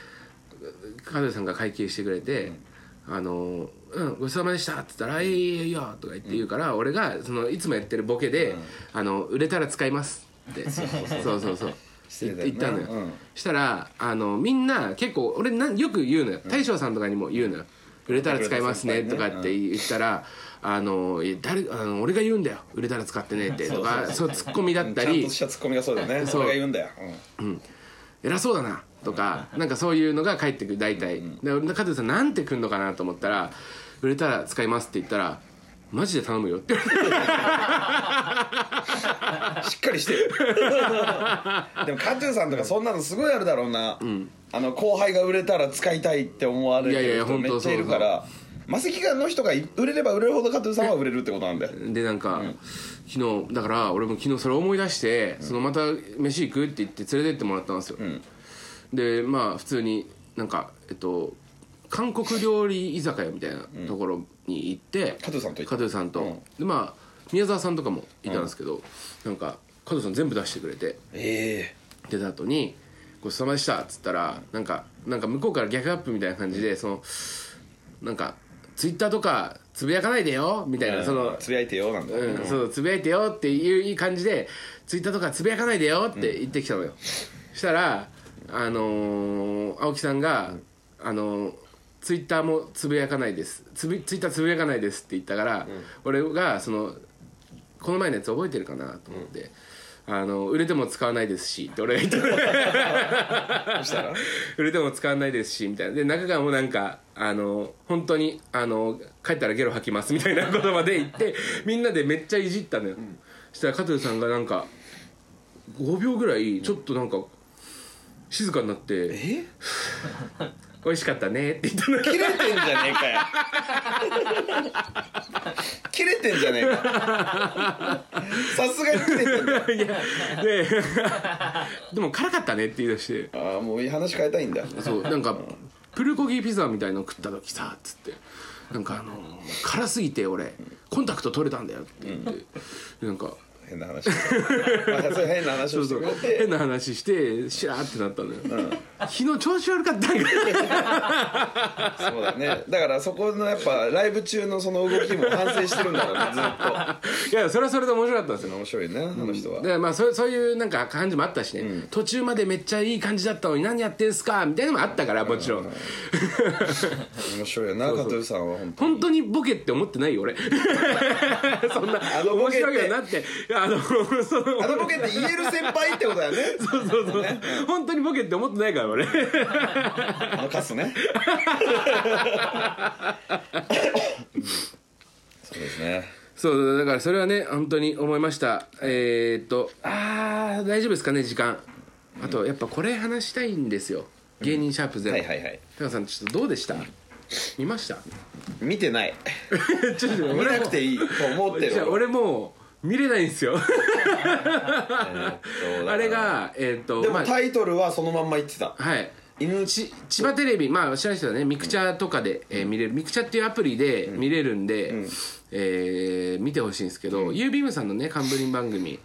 加藤さんが会計してくれて「あのうん、ごちそうさまでした」って言ったら「いいよいいよ」とか言って言うから、俺がそのいつもやってるボケで「あの売れたら使います」って。そうそうそう。失礼だよね。言ったのよ、うん。したらあのみんな結構俺なんよく言うのよ。大将さんとかにも言うのよ「売れたら使いますね」とかって言ったら「あの誰あの俺が言うんだよ。売れたら使ってね」って。[LAUGHS] とかそうツッコミだったり。ちゃんとしたツッコミがそうだよね。そう。それが言うんだよ。偉そうだな。とかなんかそういうのが返ってくる大体、で俺加藤さんなんてくんのかなと思ったら「売れたら使います」って言ったら「マジで頼むよ」って。言われてしっかりしてる。[LAUGHS] でもカトゥーさんとかそんなのすごいあるだろうな、あの後輩が売れたら使いたいって思われる人めっちゃいるから。マセキガンの人が売れれば売れるほどカトゥーさんは売れるってことなんだよで [LAUGHS] なんか、昨日だから俺も昨日それ思い出して、そのまた飯行くって言って連れてってもらったんですよ、でまあ普通になんかえっと韓国料理居酒屋みたいなところに行って、加藤さんと行った。加藤さんと、うん。でまあ宮沢さんとかもいたんですけど、なんか加藤さん全部出してくれて。え出た後に「ごちそうさまでした」っつったらなんかなんか向こうから逆アップみたいな感じでそのなんかツイッターとかつぶやかないでよみたいえな、そのつぶやいてよなんだ、うん、そうつぶやいてよっていういい感じでツイッターとかつぶやかないでよって言ってきたのよ、したらあのー青木さんが、あのーツイッターもつぶやかないです。つぶツイッターつぶやかないですって言ったから、俺がそのこの前のやつ覚えてるかなと思って、あの売れても使わないですしって俺が言って [LAUGHS] 売れても使わないですしみたいな。で中川もなんかあの本当にあの帰ったらゲロ吐きますみたいなことまで言ってみんなでめっちゃいじったのよ、そしたら加藤さんがなんか5秒ぐらいちょっとなんか静かになってえ「美味しかったね」って言ったの。切れてんじゃねえかよ。切れてんじゃねえか。さすがに切れてんだ。よいやででも辛かったねって言い出して。ああもう話変えたいんだ。そうなんかプルコギピザみたいの食った時さっつって。なんかあの辛すぎて俺コンタクト取れたんだよって言って、なんか変な話変な話をしてくれて。変な話してシラーってなったのよ、昨日調子悪かったんか。そうだね。だからそこのやっぱライブ中のその動きも反省してるんだろうねずっいやそれはそれで面白かったんですよ。と面白いねあの人は、でまあそうそういうなんか感じもあったしね、途中までめっちゃいい感じだったのに何やってんすかみたいなのもあったからもちろん、面白いよな加藤さんは本当本当にボケって思ってないよ俺。[LAUGHS] そんなあのボ面白いよなってあのそのあのボケって言える先輩ってことだよね。そうそうそう。本当にボケって思ってないから俺。あのカスね。[LAUGHS] そうですね。そうだからそれはね本当に思いました。えー、っとあー大丈夫ですかね時間。あとやっぱこれ話したいんですよ。芸人シャープゼロ、はいはいはい。タカさんちょっとどうでした？見ました？見てない。[LAUGHS] ちょっと見なくていいと思ってるじゃあ俺もう見れないんですよ。あれがえーっとでまあもタイトルはそのまんま言ってた。はい。犬ち千葉テレビまあ知らない人はね。ミクチャとかで、えー見れる。ミクチャっていうアプリで見れるんで、えー見てほしいんですけど、ユービームさんのね冠番組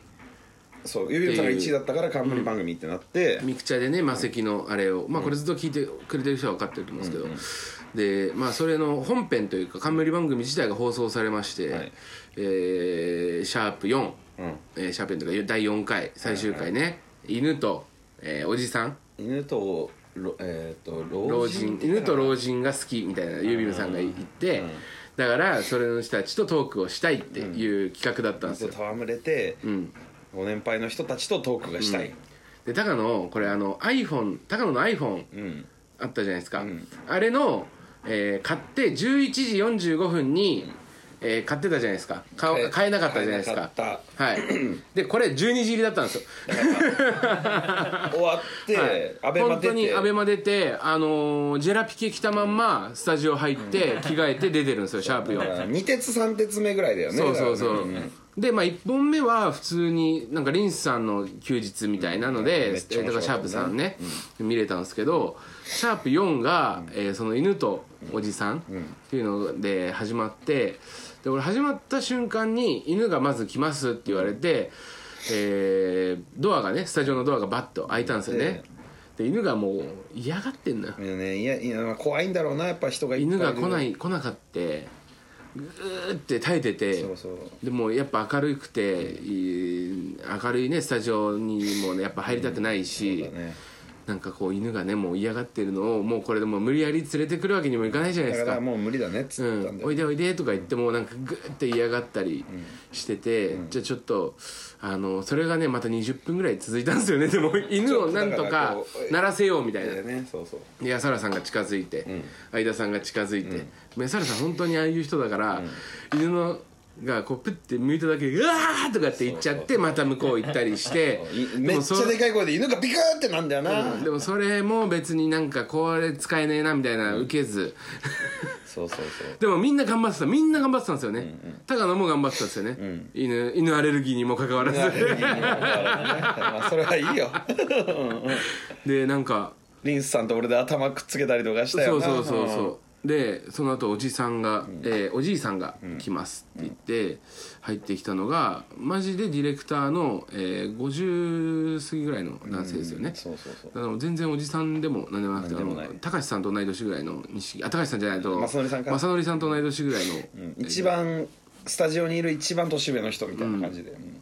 そうゆびさんが1位だったから冠番組ってなって。ミクチャでね魔石のあれをまあこれずっと聞いてくれてる人は分かってると思うんですけど、でまあそれの本編というか冠番組自体が放送されまして、はい。えーシャープ4、うん。えーシャープ4というか第4回最終回ね、犬と、えーおじさん。犬とろえっと老老人。人犬と老人が好きみたいなユービムさんが言って、だからそれの人たちとトークをしたいっていう企画だったんですよ、戯れてんご年配の人たちとトークがしたい。で高野これあの iPhone 高野の iPhone うん。あったじゃないですか、ん。あれの、えー買って11時45分に、えー買ってたじゃないですか。買買えなかったじゃないですか。はい。でこれ12時入りだったんですよ。終わって、はい。アベマ出て。本当にアベマ出て、あのージェラピケ着たまんまスタジオ入って着替えて出てるんですよシャープ4 2鉄3鉄目ぐらいだよね。そうそうそう、でまあ1本目は普通になんかリンスさんの休日みたいなので、だからシャープさんね、見れたんですけどシャープ4が、えーその犬とおじさんっていうので始まってで俺始まった瞬間に犬がまず来ますって言われて、えードアがねスタジオのドアがバッと開いたんですよね。で犬がもう嫌がってんのよ。いやねいやいやまあ怖いんだろうなやっぱ人が犬が来ない来なかってぐーって耐えててそうそう。でもやっぱ明るくていい明るいねスタジオにもねやっぱ入りたくないし、そうだねなんかこう犬がねもう嫌がってるのをもうこれでもう無理やり連れてくるわけにもいかないじゃないですか。だからもう無理だねっつうったんだよ、ん、おいでおいでとか言ってもなんかグーって嫌がったりしてて、じゃあちょっとあのそれがねまた20分ぐらい続いたんですよね。[LAUGHS] でも犬をなんとか鳴らせようみたいな。ねそうそう。で安原さんが近づいて、相田さんが近づいて、安原さん本当にああいう人だから、犬のがこうプッて向いただけで「うわー!」とかって言っちゃってまた向こう行ったりして [LAUGHS] いめっちゃでかい声で犬がビクーってなんだよな、でもそれも別になんかこれ使えねえなみたいな受けず、そうそうそう。でもみんな頑張ってた。みんな頑張ってたんですよね、高野も頑張ってたんですよね、犬犬アレルギーにもかかわらず。まあそれはいいよ。[LAUGHS] でなんかリンスさんと俺で頭くっつけたりとかしたよな。そうそうそうそうでその後おじさんが、えーおじいさんが来ますって言って入ってきたのがマジでディレクターの、えー50過ぎぐらいの男性ですよね、そうそうそう。だから全然おじさんでも何でもなくてあ何でもない。の高橋さんと同い年ぐらいの西あ高橋さんじゃないと正則さんか。正則さんと同い年ぐらいの、うん。一番スタジオにいる一番年上の人みたいな感じで、うん。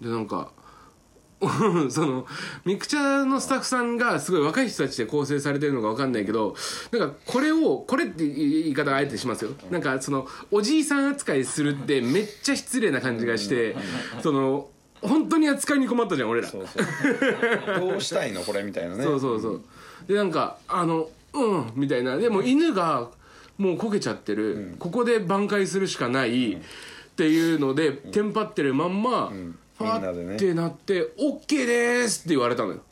でなんか [LAUGHS] そのミクチャのスタッフさんがすごい若い人たちで構成されてるのか分かんないけどなんかこれをこれって言い方はあえてしますよ。なんかそのおじいさん扱いするってめっちゃ失礼な感じがしてその本当に扱いに困ったじゃん俺ら。そうそう。どうしたいのこれみたいなね。そうそうそう。でなんかあのうんみたいな。でも犬がもうこけちゃってる、ここで挽回するしかない。っていうので、テンパってるまんま、ファみんなでね。ーってなって「OK です」って言われたのよ。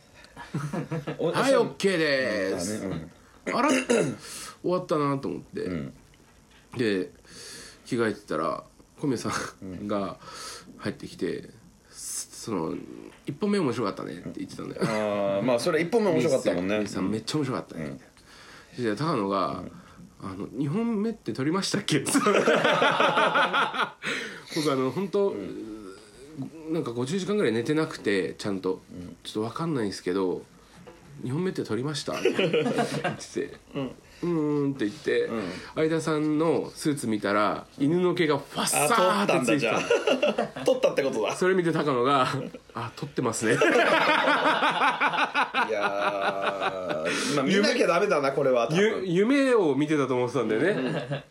[LAUGHS] おはいオッケーです、ねあら終わったなと思って、ん。で着替えてたら小宮さんが入ってきて、その「一本目面白かったね」って言ってたんだよ。うん、ああまあそれ一本目面白かったもんね。めっちゃ面白かったね、で高野が、あの2本目って撮りましたっけ? [LAUGHS]」僕あの本当、なんか50時間ぐらい寝てなくてちゃんと、ちょっと分かんないんですけど「2本目って撮りました?」っ [LAUGHS] て言ってて「うん」うんって言って、相田さんのスーツ見たら犬の毛がファッサーったんってついてだじゃたあ。[LAUGHS] 撮ったってことだ。それ見て高野が「あ撮ってますね」[LAUGHS] いやーまあ見なきゃダメだなこれは夢を見てたと思ってたんだよね、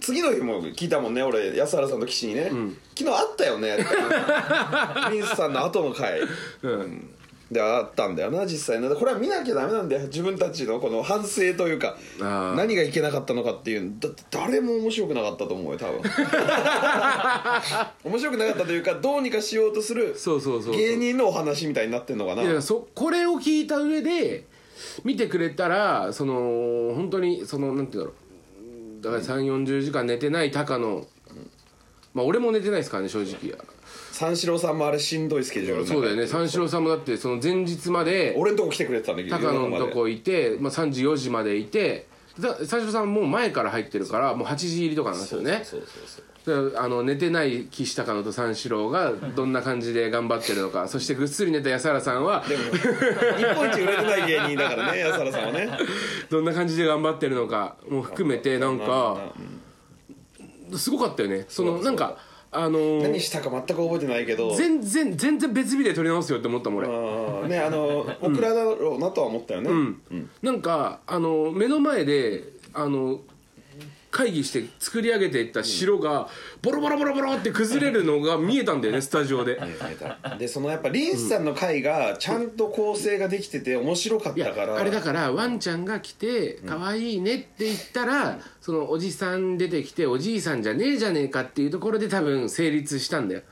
次の日も聞いたもんね俺安原さんと岸にね、昨日あったよねって [LAUGHS] ミンスさんの後の回。うんであったんだよな実際ねこれは見なきゃダメなんだよ自分たちのこの反省というかあー。何がいけなかったのかっていうだって誰も面白くなかったと思うよ多分。[LAUGHS] 面白くなかったというかどうにかしようとするそうそうそうそう。芸人のお話みたいになってんのかな。いやそこれを聞いた上で見てくれたらその本当にそのなんていうんだろう。だから3 4 0時間寝てない高野まあ俺も寝てないですからね正直三四郎さんもあれしんどいスケジュールそうだよね。三四郎さんもだってその前日まで俺んとこ来てくれてたんだけど高野のとこいて、まあ、3時4時までいてだ三四郎さんもう前から入ってるからもう8時入りとかなんですよね。そうそうそうであの寝てない岸高野と三四郎がどんな感じで頑張ってるのかそしてぐっすり寝た安原さんはでも日本一売れてない芸人だからね [LAUGHS] 安原さんはね。どんな感じで頑張ってるのかも含めてなんかすごかったよね。そのなんかあのー何したか全く覚えてないけど。全然全然別日で撮り直すよって思ったもん俺。あーねあのオクラだろうなとは思ったよね、なんかあの目の前であの会議して作り上げていった城がボロボロボロボロって崩れるのが見えたんだよねスタジオで。でそのやっぱリンスさんの回がちゃんと構成ができてて面白かったから。あれだからワンちゃんが来て「可愛いね」って言ったら、そのおじさん出てきておじいさんじゃねえじゃねえかっていうところで多分成立したんだよ。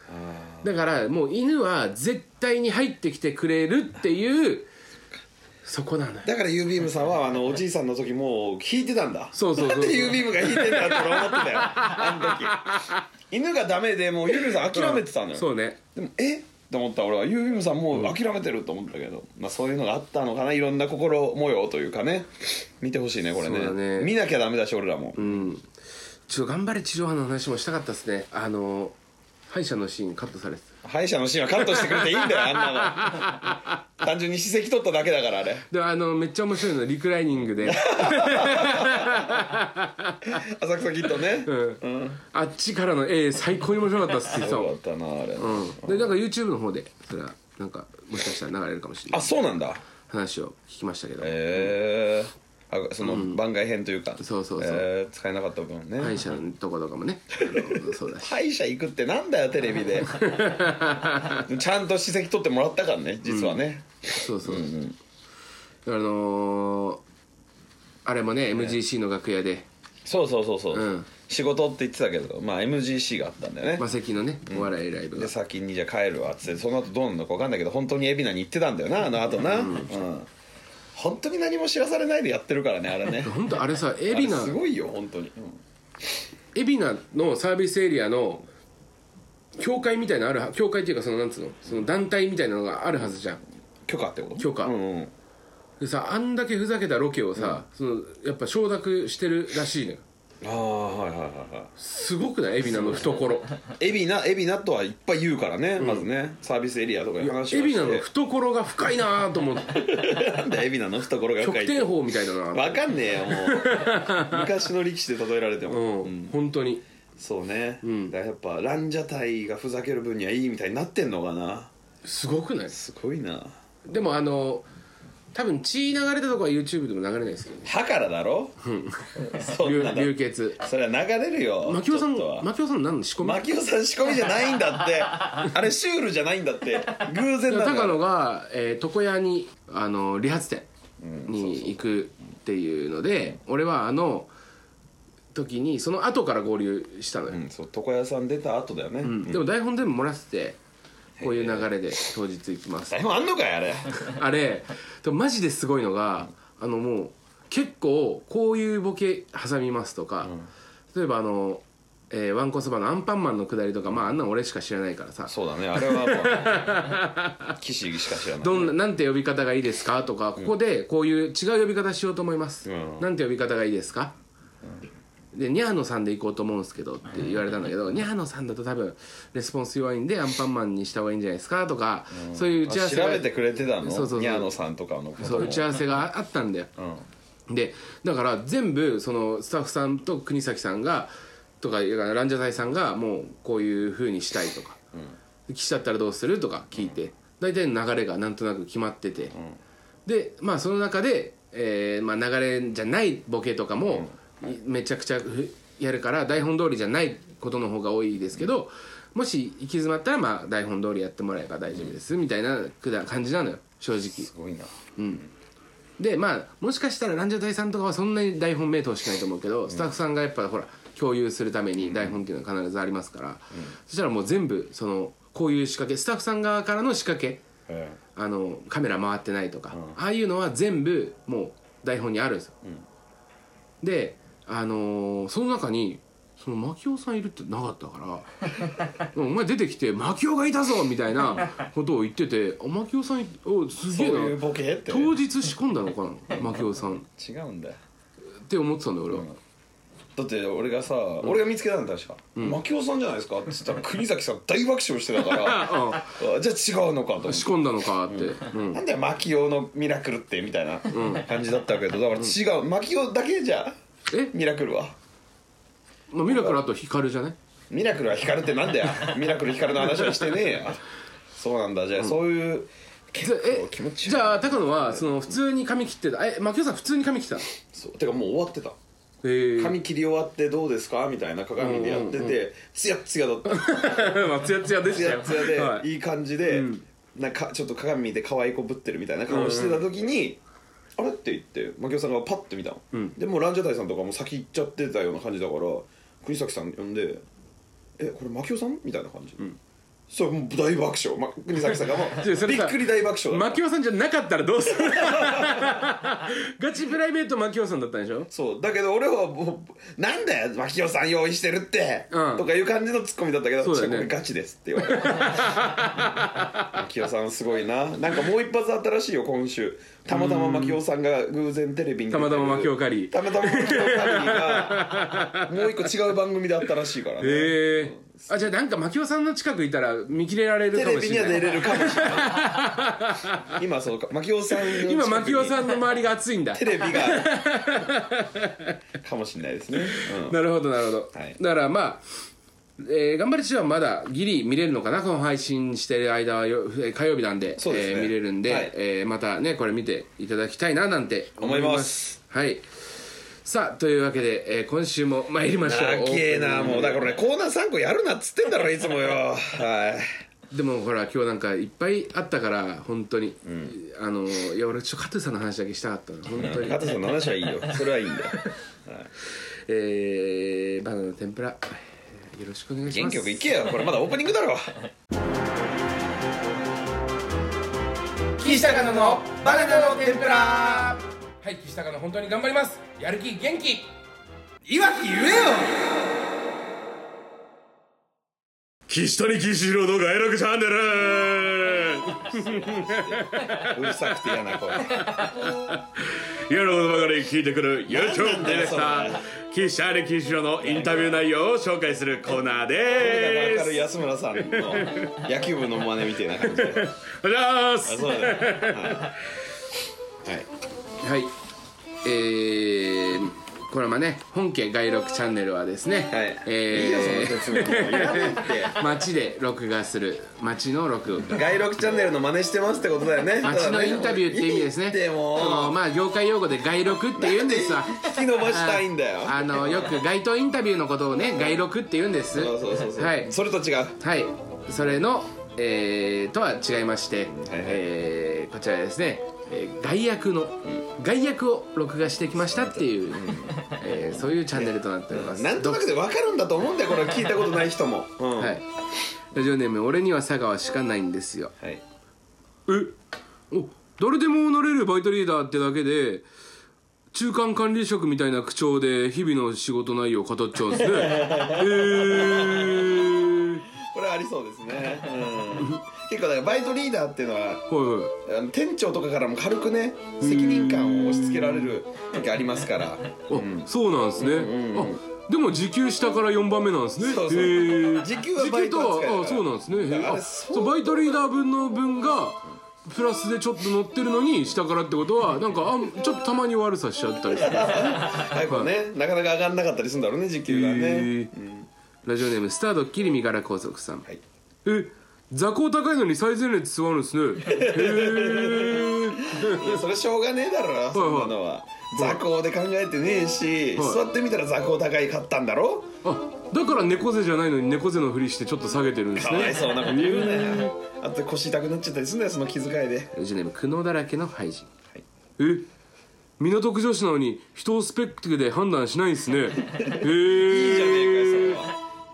だからもう犬は絶対に入ってきてくれるっていうそこなのよ。だから U ビームさんはあのおじいさんの時もう引いてたんだ。そうそうそうなんで U ビームが引いてんだって俺思ってたよあの時。犬がダメでもう U ビームさん諦めてたのよ、そうね。でもえ？と思った俺は U ビームさんもう諦めてると思ったけど、まあ、そういうのがあったのかな。いろんな心模様というかね。見てほしいねこれね。ね。見なきゃダメだし俺らも、うん。ちょっと頑張れ地上波の話もしたかったですね。あの歯医者のシーンカットされてた歯医者のシーンはカットしてくれていいんだよ [LAUGHS] あんなの。単純に歯石取っただけだからあれ。であのめっちゃ面白いのリクライニングで、[LAUGHS] 浅草キッドね。うん。あっちからの絵最高に面白かったっすって言ってたもんそうだったなあれ、うん、でなんか YouTube の方でそれはなんかもしかしたら流れるかもしれなあいそうなんだ。話を聞きましたけど、へえあその番外編というか、そうそうそう。えー使えなかった分ね。歯医者のとことかもね。[LAUGHS] あのそうだし。歯医者行くってなんだよテレビで。[LAUGHS] ちゃんと歯石取ってもらったからね実はね、そうそう、あのーあれもね MGC の楽屋で。そうそうそうそう、うん。仕事って言ってたけどまあ MGC があったんだよね、マセキのねお笑いライブが。で先にじゃあ帰るわっつって。その後どうなるのか分かんないけど本当に海老名に行ってたんだよなあの後な。うん、本当に何も知らされないでやってるからねあれね。[LAUGHS] 本当あれさ海老名。すごいよ本当に、うん。海老名のサービスエリアの教会みたいなのあるは教会っていうかそのなんつうのその団体みたいなのがあるはずじゃん。許可ってこと？許可。うんうん。でさあんだけふざけたロケをさ、そのやっぱ承諾してるらしいのよああはいはいはいはい。すごくない？海老名の懐。海老名海老名とはいっぱい言うからね、まずね。サービスエリアとかいう話をして海老名の懐が深いなと思って。[LAUGHS] なんで海老名の懐が深いって。極天法みたいだなわかんねえよもう。[LAUGHS] 昔の力士で例えられてうも、ん、本当に。そうね、ん。だからやっぱランジャタイがふざける分にはいいみたいになってんのかな。すごくない？すごいな。でもあの多分血流れたとこは YouTube でも流れないですけどね。歯からだろ、そん流なの流血。それは流れるよ。牧雄さんちょっとは。牧雄さん何の仕込み？牧雄さん仕込みじゃないんだって。[LAUGHS] あれシュールじゃないんだって。偶然なんだ高野よが、えー床屋にあの理髪店に行くっていうので、俺はあの時にその後から合流したのよ、うんそう床屋さん出た後だよね、うん。でも台本全部もらっててこういう流れで当日行きます。台本あんのかいあれ。[LAUGHS] あれでもマジですごいのがあのもう結構こういうボケ挟みますとか、例えばあの、えー、ワンコそばのアンパンマンのくだりとかまああんなの俺しか知らないからさ。そうだね。あれはもう [LAUGHS] 騎士しか知らない。どんななんて呼び方がいいですかとかここでこういう違う呼び方しようと思います、うん。なんて呼び方がいいですか、でニャーノさんで行こうと思うんですけどって言われたんだけど、ニャーノさんだと多分レスポンス弱いんでアンパンマンにした方がいいんじゃないですかとか、そういう打ち合わせが調べてくれてたの？そうそうニャーノさんとかのそう打ち合わせがあったんだよ、でだから全部そのスタッフさんと国崎さんがとかランジャタイさんがもうこういう風にしたいとか、岸だったらどうするとか聞いて大体の流れがなんとなく決まってて、でまあその中で、えーまあ、流れじゃないボケとかも、めちゃくちゃふやるから台本通りじゃないことの方が多いですけど、もし行き詰まったらまあ台本通りやってもらえば大丈夫です、みたいな感じなのよ正直。すごいな。でまあもしかしたらランジャタイさんとかはそんなに台本目通しないと思うけど、スタッフさんがやっぱほら共有するために台本っていうのは必ずありますから、そしたらもう全部そのこういう仕掛けスタッフさん側からの仕掛けえあのカメラ回ってないとか、ああいうのは全部もう台本にあるんですよ、であのーその中にその牧雄さんいるってなかったから [LAUGHS] お前出てきて「牧雄がいたぞ!」みたいなことを言ってて「あ牧雄さんいおすげえな。そういうボケって。当日仕込んだのかな牧雄さん。っ違うんだよ。て思ってたんだよ俺は、だって俺がさ、俺が見つけたんだ確か「牧雄さんじゃないですか?」って言ったら [LAUGHS] 国崎さん大爆笑してたから [LAUGHS] あじゃあ違うのかと思って。仕込んだのかって、うん。なんだよ牧雄のミラクルってみたいな感じだったけどだから違う。牧雄だけじゃえ、ミラクルは？まあ、ミラクルあと光じゃね？ミラクルは光ってなんだよ。[LAUGHS] ミラクル光の話はしてねえよ。そうなんだ。じゃあそういう結構気持ちじゃあ高野はその普通に髪切ってたえ牧雄さん普通に髪切ってた？そう。てかもう終わってた。髪切り終わってどうですか？みたいな鏡でやっててツヤッツヤだった。[LAUGHS] まあツヤツヤでツしたよ。ヤッツヤではい。いい感じでなんかちょっと鏡見て可愛い子ぶってるみたいな顔してた時に「あれ?」って言って牧雄さんがパッて見たの。でもうランジャタイさんとかも先行っちゃってたような感じだから国崎さん呼んで「えこれ牧雄さん?」みたいな感じ。それもう大爆笑、ま、国崎さんがもう [LAUGHS] びっくり大爆笑だった。牧雄さんじゃなかったらどうする？[LAUGHS] ガチプライベート牧雄さんだったんでしょ？そう。だけど俺はもう「なんだよ牧雄さん用意してるって」うん。とかいう感じのツッコミだったけど「そうだよね。違これガチです」って言われた牧雄さんすごいな。なんかもう一発新しいよ今週。たまたま牧雄さんが偶然テレビに出てる。たまたま牧雄カリー。たまたま牧雄カリーがもう一個違う番組であったらしいからね。へえあじゃあなんか牧雄さんの近くいたら見切れられるテレビにはかもしれない。出れるかもしれない。今そうか牧雄さん今牧雄さんの周りが熱いんだ。テレビがかもしれないですね、うん。なるほどなるほど、はい。だからまあえー、頑張り中はまだギリ見れるのかな？この配信してる間はよえー火曜日なんでそうね。えー見れるんで、はい。えーまたねこれ見ていただきたいななんて思います。はいさあというわけで、えー今週も参りましょう。長えなもう。だからねコーナー3個やるなっつってんだろいつもよ。[LAUGHS] はい。でもほら今日なんかいっぱいあったから本当に、あのいや俺ちょっと加藤さんの話だけしたかったの本当に。加藤さんの話はいいよ。それはいいんだよ。えー、バナナの天ぷら。よろしくお願いします。元気よくいけよ。これまだオープニングだろ。岸高野のバナナの天ぷらはい岸高野本当に頑張ります。やる気元気。いわき言えよ。岸谷岸弘の外録チャンネル。うるさくて嫌な声。嫌なことばかり聞いてくる YouTube ディレクター岸谷岸弘のインタビュー内容を紹介するコーナーでかかるす。安村さんの野球部の真似みたいな感じでおはようございますはい、はい。はいえー、これはまあね本家外録チャンネルはですね、はい、えー街で録画する街の録画。外録チャンネルの真似してますってことだよね街のインタビューっていう意味ですね。いいってもまあ業界用語で外録って言うんですわ。引き伸ばしたいんだよ。ああのよく街頭インタビューのことをね外録って言うんです。そうそうそうそう、はい。それと違う。はい。それの、えー、とは違いまして、はい。えーこちらですね、えー外役の、外役を録画してきましたっていう、[LAUGHS] えーそういうチャンネルとなっております。なんとなくで分かるんだと思うんだよこれ聞いたことない人も、う [LAUGHS] んはい。ラジオネーム俺には佐川しかないんですよ。はい。えお誰でもなれるバイトリーダーってだけで中間管理職みたいな口調で日々の仕事内容を語っちゃうんですね。えー、これありそうですね、うん、[LAUGHS] 結構だからバイトリーダーっていうのははいはい。あの店長とかからも軽くね責任感を押し付けられる時ありますから。あ、そうなんですね、あでも時給下から4番目なんですね。そうそうへー。時給はバイト扱いだから。時給とはあそうなんですね。だからあれあそうそうバイトリーダー分の分がプラスでちょっと乗ってるのに下からってことはなんかあちょっとたまに悪さしちゃったりするんですね。はいこうねなかなか上がんなかったりするんだろうね時給がね、へー。ラジオネームスタードッキリ身柄拘束さん、はい。え座高高いのに最前列座るんですね。へえいやそれしょうがねえだろそんなのは。座高で考えてねえし、はい。座ってみたら座高高いかったんだろ？あだから猫背じゃないのに猫背のふりしてちょっと下げてるんですかわいねそうなこと言うなよ。あと腰痛くなっちゃったりするんだよその気遣いで。ラジオネーム苦悩だらけの廃人、はい。え？港区女子なのに人をスペックで判断しないんですね。へえいいじゃねえかよ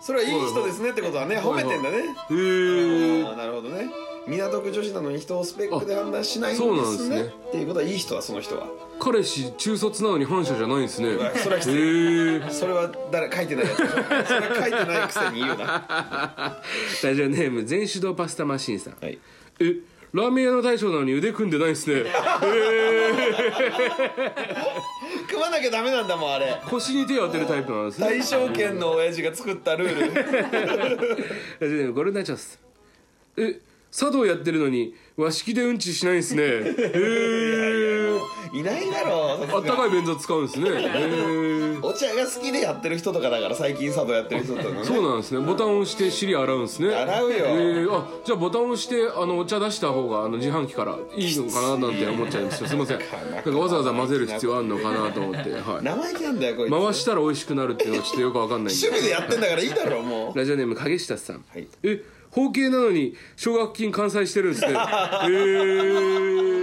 それはいい人ですねってことはね褒めてんだね。へえなるほどね。港区女子なのに人をスペックで判断しないんですそうなんですね。ねっていうことはいい人だその人は。彼氏中卒なのに反社じゃないんですね。わそれはきついへえそれは誰書いてない。やつそれは書いてないくせに言うな。[LAUGHS] ラジオネーム全手動パスタマシンさん。はい。えラーメン屋の大将なのに腕組んでないんですね。へえ組まなきゃダメなんだもんあれ。腰に手を当てるタイプなんですね。大正圏の親父が作ったルール。ラジオネームゴルナチョスえ茶道やってるのに和式でうんちしないんですね。[LAUGHS] へえいないだろう。あったかい便座使うんですね。[LAUGHS] お茶が好きでやってる人とかだから最近茶道やってる人とかね。そうなんですね。ボタンを押して尻洗うんですね。洗うよ。えー、あじゃあボタンを押してあのお茶出した方があの自販機からいいのかななんて思っちゃいますよ。すいません。なんかわざわざ混ぜる必要あるのかなと思って、はい、生意気なんだよこいつ。回したら美味しくなるっていうのはちょっとよくわかんない趣味でやってんだからいいだろうもう。ラジオネーム影下さん、はい。え包茎なのに奨学金完済してるんですね [LAUGHS] へえだ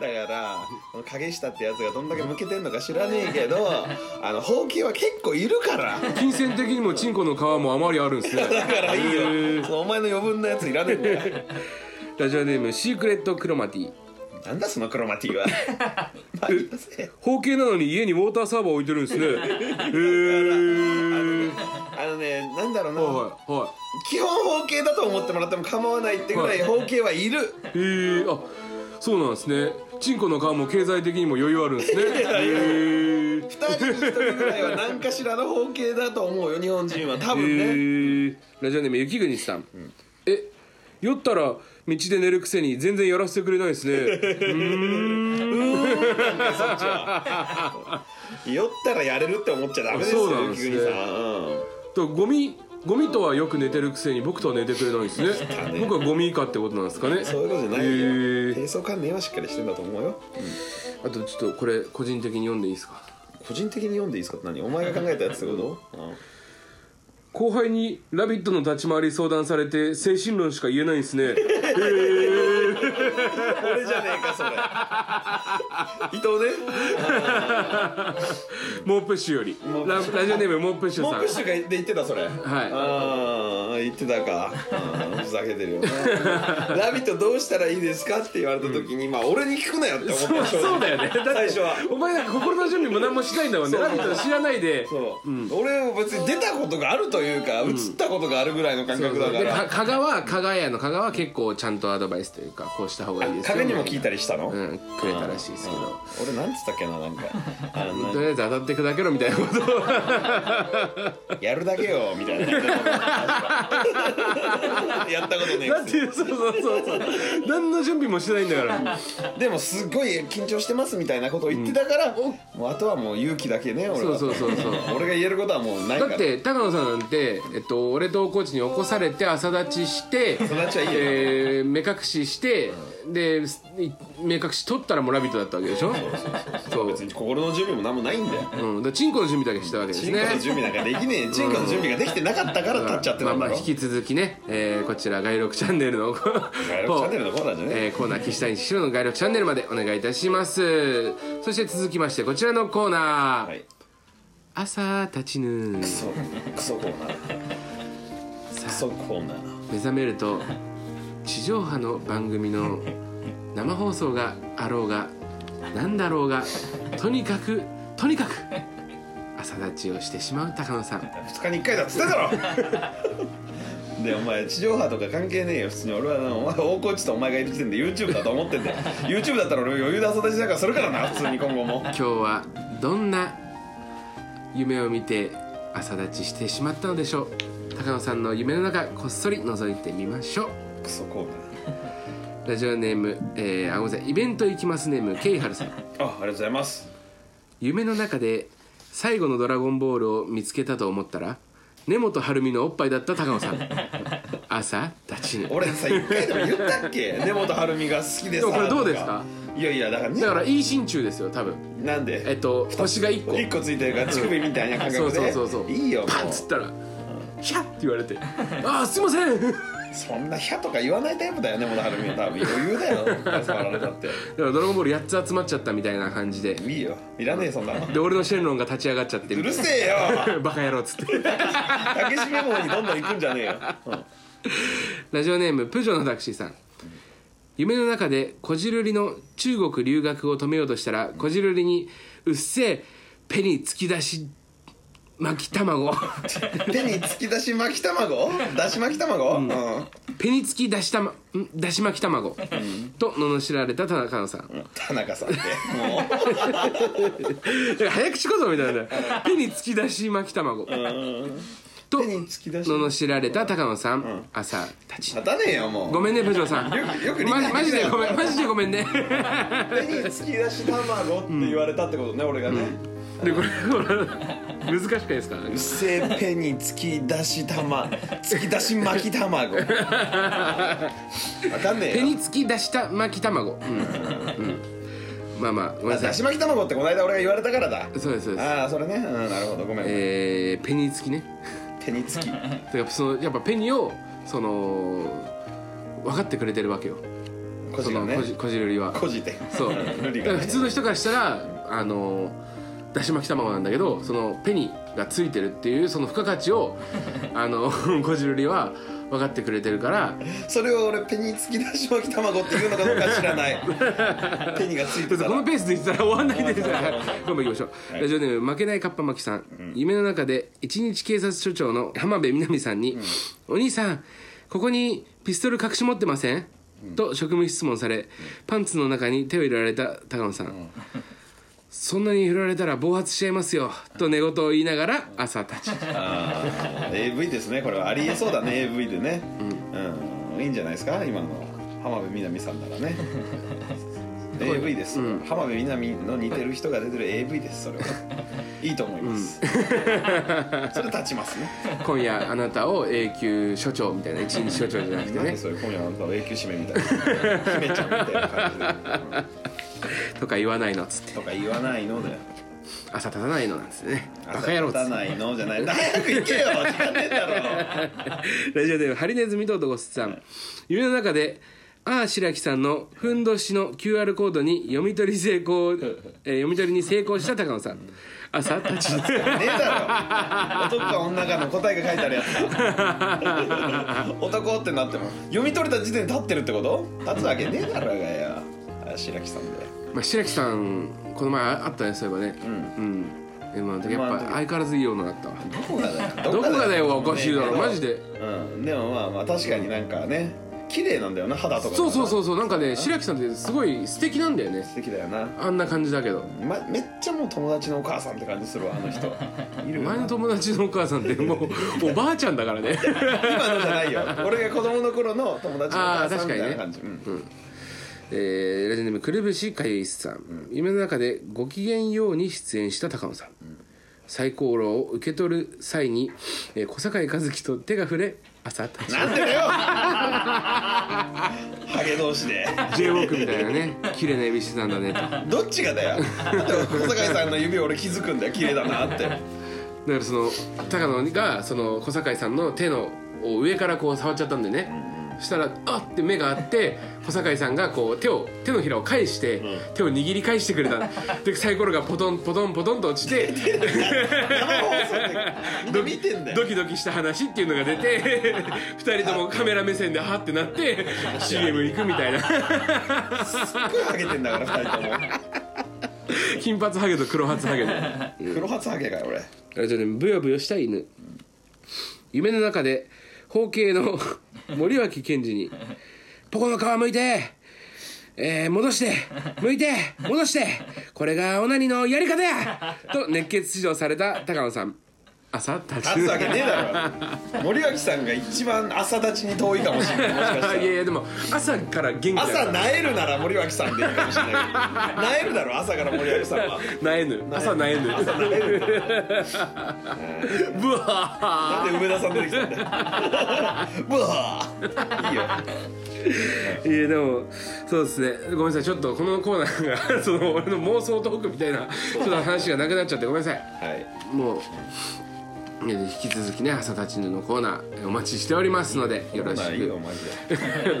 からこの影下ってやつがどんだけ向けてんのか知らねえけど [LAUGHS] あのほうきは結構いるから。金銭的にもチンコの皮もあまりあるんですね。だからいいよ。そのお前の余分なやついらねえんだよ。ラジオネームシークレットクロマティ。なんだそのクロマティは。[LAUGHS] 包茎なのに家にウォーターサーバー置いてるんですね。へ [LAUGHS] えあのねなんだろうな、はいはい。基本包茎だと思ってもらっても構わないってぐらい包茎はいる。へえあそうなんですね。チンコの皮も経済的にも余裕あるんですね。へえ2人に1人ぐらいは何かしらの包茎だと思うよ日本人は多分ね、えー。ラジオネーム雪国さん、え酔ったら道で寝るくせに全然やらせてくれないですね。[LAUGHS] 酔ったらやれるって思っちゃダメですよそうなんですね。雪国さん、うん。とゴミゴミとはよく寝てるくせに僕とは寝てくれないんですね。[LAUGHS] 僕はゴミ以下ってことなんですかね。そういうことじゃないよ、へー。低層観念はしっかりしてんだと思うよ、あとちょっとこれ個人的に読んでいいですか？個人的に読んでいいですか？何？お前が考えたやつってこと、うん。後輩に「ラビット!」の立ち回り相談されて精神論しか言えないんですね [LAUGHS] [LAUGHS] 俺じゃねえかそれ。伊藤ね。[LAUGHS] モープッシュより。ララジオネームモープッシュさん。モープッシュがで言ってたそれ。はい。ああ言ってたか。うんふざけてるよ。ね [LAUGHS]「ラビット!」どうしたらいいですかって言われた時に、まあ俺に聞くなよって思った。そうそうだよね。だって最初は。お前なんか心の準備も何もしないんだもんね「ラビット!」知らないで。そう、俺は別に出たことがあるというか、映ったことがあるぐらいの感覚だかでらか加賀は加賀屋の加賀は結構ちゃんとアドバイスというかこうした方がいいですよ影にも聞いたりしたの、うんくれたらしいですけど。俺なんつったっけななんか。[LAUGHS] あのとりあえず当たって砕けろみたいなことを。やるだけよみたいな。[LAUGHS] やったことねえだっくせに。てそうそうそうそう。何の準備もしてないんだから。でもすっごい緊張してますみたいなことを言ってたから、もうあとはもう勇気だけね俺は。そうそうそうそう俺が言えることはもうないから。だって高野さんなんて、えっと、俺とコーチに起こされて朝立ちして朝立ちはいいよ。えー目隠ししてでい目隠し取ったらもう「ラビット!」だったわけでしょ？そう。別に心の準備も何もないんだよ。うん、だからチンコの準備だけしたわけですチンコねの準備なんかできねえ。チンコの準備ができてなかったから立っちゃってたんだろ。まあまあ引き続きね、えーこちら外録チャンネルの外録チャンネルのコーナーじゃねえーコーナー岸谷白の外録チャンネルまでお願いいたします。そして続きましてこちらのコーナー、はい。朝立ちぬクソクソコーナー。クさソコーナー。目覚めると地上波の番組の [LAUGHS] 生放送があろうが何だろうがとにかくとにかく朝立ちをしてしまう高野さん。2日に1回だっつってんだろ。[LAUGHS] でお前地上波とか関係ねえよ。普通に俺はなお前大河内とお前がいる時点で YouTube だと思ってんだよ。YouTube だったら俺余裕で朝立ちなんかするからな普通に今後も。今日はどんな夢を見て朝立ちしてしまったのでしょう。高野さんの夢の中こっそり覗いてみましょうクソコー [LAUGHS] ラジオネーム、えー、あごめんなさい。イベント行きますネームケイハルさん。ナ [LAUGHS] ーあありがとうございます。夢の中で最後のドラゴンボールを見つけたと思ったら根本晴美のおっぱいだった高野さん。[LAUGHS] 朝立ち俺さ一回でも言ったっけ？根本晴美が好きでさでもこれどうですか？いやいやだからねだからいい心中ですよ多分。なんで？えっと星が1個。1個ついてるから乳首みたいな感覚で。そうそうそうそう。いいよパンっつったら「ヒャッ!」って言われて「ああすいません!」そんな「ヒャ」とか言わないタイプだよね根本晴美は。多分 [LAUGHS] 余裕だよ。触られたって。だからドラゴンボール8つ集まっちゃったみたいな感じで。いいよ。いらねえそんなの。で俺のシェンロンが立ち上がっちゃって。うるせえよ。[LAUGHS] バカ野郎っつって。[LAUGHS] 竹締め棒にどんどん行くんじゃねえよ、うん。ラジオネームプジョーのタクシーさん。夢の中でこじるりの中国留学を止めようとしたらこじるりに「うっせえペに突き出し巻き卵。手に突き出し巻き卵？だし巻き卵、うん。ペに突き出したまん？出し巻き卵」と罵られた田中野さん。田中さんって。もだから早口言葉みたいな。ペに突き出し巻き卵。と手に突き出し罵られた高野さん。朝立ち。う立たねえよもう。ごめんねプジョーさん。よくよく理ま解マジでごめんマジでごめんね。手に突き出し卵って言われたってことね、俺がね、でこれ難しくないですか？うっせえペに突き出し玉突き出し巻き卵。わかんねえよ。手に突き出した巻き卵。うん、うん、まあまあごめんなさい。だし巻き卵ってこの間俺が言われたからだ。そうですそうです。ああそれね。うんなるほど。ごめん、えー、ペニ付きね。手につき。だからそのやっぱペニをその分かってくれてるわけよ。そこじがね。のこじこじるりは。こじて。そう。無理がね普通の人からしたらあのだし巻き卵なんだけどそのペニがついてるっていうその付加価値を [LAUGHS] あのこじるりは分かってくれてるから。それを俺ペニつき出し巻き卵っていうのかどうか知らない。[LAUGHS] ペニがついてたら。このペースで言ってたら終わんないでじゃあ頑張りましょう、ラジオネーム負けないカッパ巻きさん、夢の中で一日警察署長の浜辺美波さんに、お兄さんここにピストル隠し持ってません?」と職務質問されパンツの中に手を入れられた高野さん、そんなに振られたら暴発しちゃいますよと寝言を言いながら朝立ち。AV ですねこれは。ありえそうだね AV でね。うん、いいんじゃないですか今の。浜辺美波さんならね。[LAUGHS] AV です、浜辺美波の似てる人が出てる AV ですそれは。[LAUGHS] いいと思います、それ立ちますね。今夜あなたを永久所長みたいな一日所長じゃなくてね。それ今夜あなたは永久締めみたいな。[LAUGHS] 姫ちゃんみたいな感じで、うん [LAUGHS] とか言わないのっつって。とか言わないのだよ。朝立たないのなんですね。バカ野郎っつないのじゃない。早く行けよ時間ねえだろ。ラジオネームハリネズミと男さん。夢の中でああ白木さんのふんどしの QR コードに読み取り成功、[LAUGHS] えー読み取りに成功した高野さん。朝立ち [LAUGHS] ねえだろ。男か女かの答えが書いてあるやつ。男ってなっても読み取れた時点で立ってるってこと？立つわけねえだろうがよ。あ白木さんでまあ、白木さんこの前あったねそういえばね。うん、でもやっぱ相変わらずいいようになったわ。どこがだよ。どこがだよおかしいだろマジで。うん。でもまあまあ確かになんかね綺麗なんだよな肌とかそうそうそううそうなんかね白木さんってすごい素敵なんだよね。素敵だよな。あんな感じだけど。ま、めっちゃもう友達のお母さんって感じするわあの人。[LAUGHS] いるよな。前の友達のお母さんって [LAUGHS] もうおばあちゃんだからね。今のじゃないよ。俺が子供の頃の友達のお母さんみたいな感じ、うんえーラジオネームくるぶしかゆいさん、夢の中でご機嫌ように出演した高野さん、サイコロを受け取る際に、えー小堺一樹と手が触れ朝立ち。なんでだよ。[LAUGHS] ハゲ同士で。J ウォークみたいなね。綺麗な指してたんだねと。だかどっちがだよ。なんで小坂井さんの指俺気づくんだよ。綺麗だなって。らその高野がその小堺さんの手のを上からこう触っちゃったんでね。そしたらあって目があって小堺さんがこう手を手のひらを返して、手を握り返してくれた。でサイコロがポトンポトンポトンと落ちて。生放送でみんな見てんだよ。ドキドキした話っていうのが出て2人ともカメラ目線でハッてなって CM 行くみたいな。すっごいハゲてんだから二人とも。金髪ハゲと黒髪ハゲで。黒髪ハゲかよ俺。ラジオネームブヨブヨした犬。夢の中で包茎の [LAUGHS] 森脇健児に「ポコの皮むいてえー、戻してむいて戻してこれがオナニのやり方や!」と熱血指導された高野さん朝立ち立つわけねえだろ。[LAUGHS] 森脇さんが一番朝立ちに遠いかもしれない。もしかしたら。[LAUGHS] いやいやでも朝から元気だから朝なえるなら森脇さんでいいかもしれない。けどなえるだろ朝から森脇さんは。なえぬ。朝なえぬ。朝なえる。[LAUGHS] ブワなんで梅田さん出てきたんだよ。ブワー。いいよ。ーいやでもそうですね。ごめんなさいちょっとこのコーナーがその俺の妄想トークみたいなちょっと話がなくなっちゃってごめんなさい。はい。もう引き続きね朝立ちぬのコーナーお待ちしておりますのでよろしく。[LAUGHS] お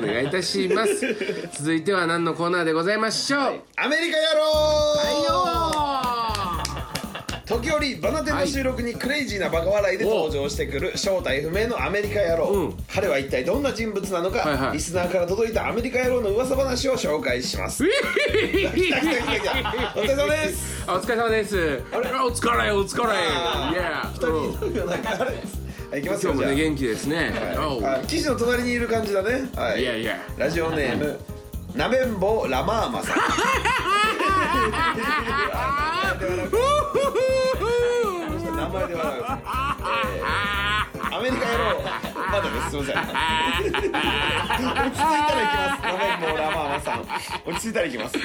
願いいたします。続いては何のコーナーでございましょう？はい。アメリカ野郎！よ時折バナテンの収録にクレイジーなバカ笑いで登場してくる正体不明のアメリカ野郎、うん。彼は一体どんな人物なのか、はい。はいリスナーから届いたアメリカ野郎の噂話を紹介します。来た来た来た来たお疲れ様です。あお疲れ様です。あれ？お疲れお疲れ。はい行きますよじゃあ。今日もね元気ですね。はい。あ記事の隣にいる感じだね。はい。いやいやラジオネームなめんぼラマーマさん。名 [LAUGHS] [LAUGHS] 前で笑う、えーアメリカ野郎まだですすいません落ち着いたら行きます。なめんぼラマーマさん落ち着いたら行きます。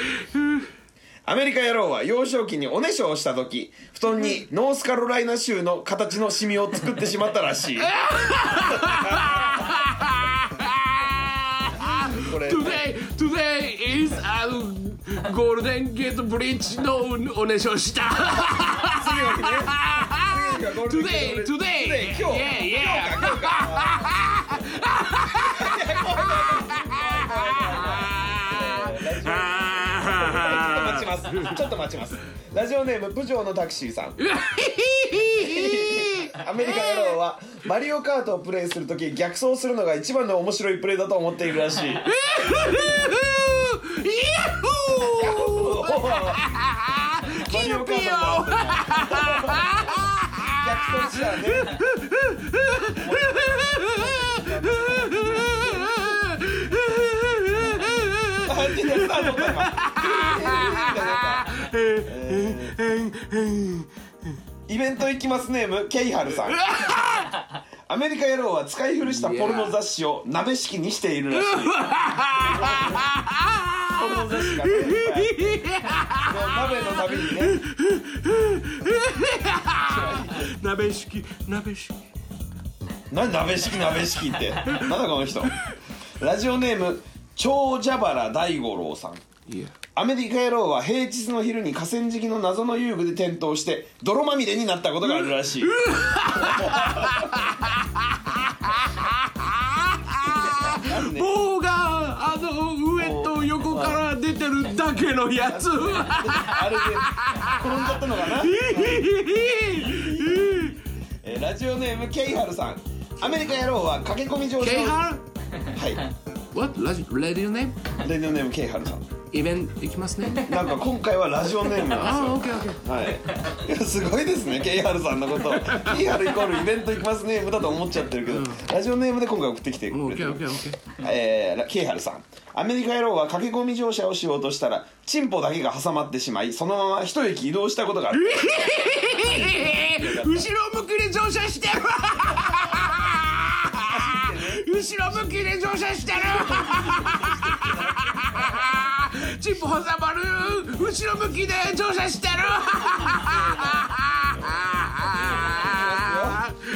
アメリカ野郎は幼少期におねしょをした時布団にノースカロライナ州の形のシミを作ってしまったらしい。これ Today, today is a golden gate bridge のおねしょした。次の日ね次の日はゴールデンゲ Today, ート today 今日。Yeah, 今日か今日か [LAUGHS] ちょっと待ちます。ちょっと待ちます。ラジオネームプジョーのタクシーさん。[LAUGHS] アメリカ野郎はマリオカートをプレイするとき逆走するのが一番の面白いプレイだと思っているらしい。[LAUGHS] マリオカートのイベント行きますネームケイハルさんアメリカ野郎は。使い古したポルノ雑誌を鍋敷きにしているらしいポルノ雑誌がね鍋のたびにね鍋敷き鍋敷き何鍋敷き鍋って？なんだこの人？ラジオネーム長蛇原大五郎さん。いやアメリカ野郎は平日の昼に河川敷の謎の遊具で転倒して泥まみれになったことがあるらしい。棒があの上と横から出てるだけのやつ。[LAUGHS] あれで転んじゃったのかな、え [LAUGHS] ーラジオネームケイハルさん。アメリカ野郎は駆け込み乗車をケイハはい。ル What? ラジレディオネーム？ラジオネームケイハルさんイベント行きますね。なんか今回はラジオネームなんですよ。あオッケーオッケー。はい、いやすごいですね。KR さんのこと。KR イコールイベント行きますネームだと思っちゃってるけど、ラジオネームで今回送ってきてくれてる。オッケーオッケーオッケー。えー、ケイハルさん。アメリカ野郎は駆け込み乗車をしようとしたらチンポだけが挟まってしまいそのまま一駅移動したことがある。[LAUGHS] 後ろ向きで乗車してる [LAUGHS] 後ろ向きで乗車してるチップ挟まる。後ろ向きで乗車してる。[LAUGHS]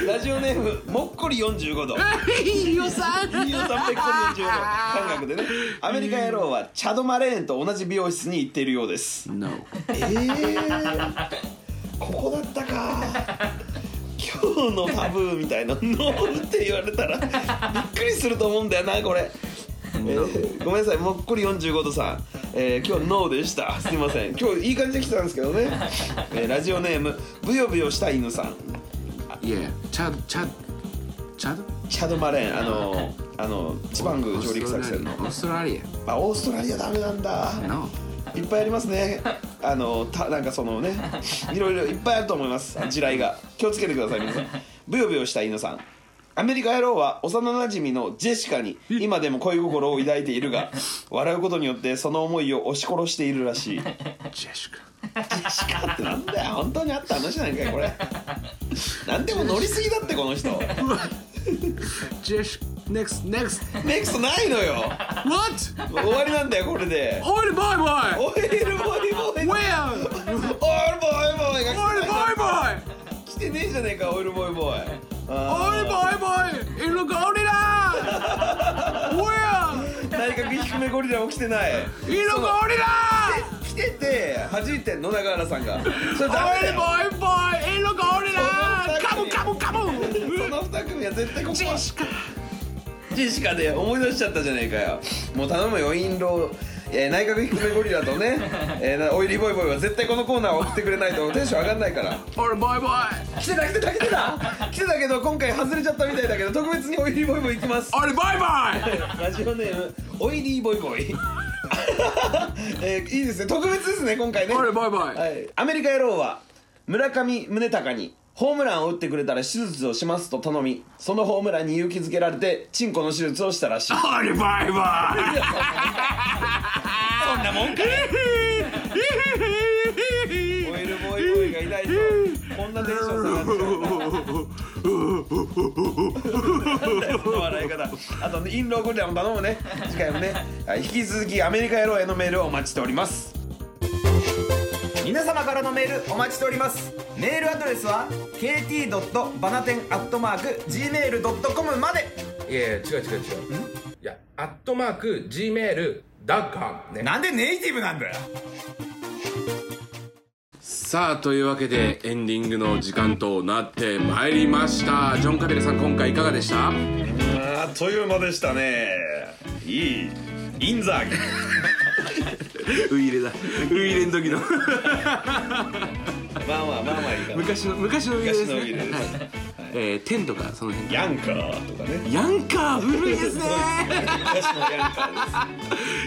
ラジオネームもっこり45度。いいよさん。いいよ345度。感覚でね。アメリカ野郎はチャド・マレーンと同じ美容室に行っているようです。No えー、ここだったか。今ーのタブーみたいな「[LAUGHS] ノー」って言われたらびっくりすると思うんだよなこれ、えーごめんなさいもっこり45度さん、えー今日ノーでした。すいません。今日いい感じで来てたんですけどね、えーラジオネームブヨブヨした犬さん。いやチャチャチャド？チャドマレーン。あのあのチバング上陸作戦の。オーストラリあオーストラリアダメなんだ。ア No いっぱいありますね。あのたなんかそのねいろいろいっぱいあると思います。地雷が。気をつけてください皆さん。ブヨブヨした犬さんアメリカ野郎は幼なじみのジェシカに今でも恋心を抱いているが [LAUGHS] 笑うことによってその思いを押し殺しているらしい。ジェシカ。ジェシカ。ってなんだよ。本当にあった話なんかいこれ。[LAUGHS] なんでも乗りすぎだってこの人。[LAUGHS] ジェシカ NEXT NEXT ネクストないのよ。What? 終わりなんだよこれで。オイルボーイボーイオイルボイボイ Where? オイルボイボイがオイルイイ来てねえじゃねえかオイルボイボイあオイルボーイ。ボーイ In the gorilla Where? ー内閣低めゴリラも来てない。In the gorilla 来てて弾いてんの永原さんが。それダメだよ。ルボーイ。ボーイ In the gorilla カモそカモカモの2組は絶対ここジェシカ。ジェシカで思い出しちゃったじゃねえかよ。もう頼むよインロえー内閣低めゴリラとね、[LAUGHS] えーなオイリーボイボイは絶対このコーナーを送ってくれないとテンション上がんないから。オイルボーイボーイ。来てた来てた来てた。来てたけど今回外れちゃったみたいだけど特別にオイリーボイボイ行きます。オイルボーイボーイ。ラジオネームオイリーボイボイえーいいですね。特別ですね今回ね。オイルボーイボーイ。はい、アメリカ野郎は村上宗隆にホームランを打ってくれたら手術をしますと頼みそのホームランに勇気づけられてチンコの手術をしたらしい。オイルボーイボーイそんなもんかい。オイルボーイボーイがいないとこんなテンション下がっちゃう。なんだよこの笑い方。あとねインローゴリラも頼むね。次回もね。はい引き続きアメリカ野郎へのメールをお待ちしております皆様からのメールお待ちしております。メールアドレスは kt. バナテン .gmail.com まで。いやいや違う違う違う。いやアットマーク Gmail ダッカーね。なんでネイティブなんだよ。さあというわけでエンディングの時間となってまいりました。ジョン・カベルさん今回いかがでした？あっという間でしたね。いい。インザーギウイイレだ。ウイイレの時の。[LAUGHS] まあまあまあまあいいかな。昔の昔のウイイレですね。昔のウイイレですはい。えー、テンとかその辺ヤンカーとかね。ヤンカー古いですね。昔のヤンカ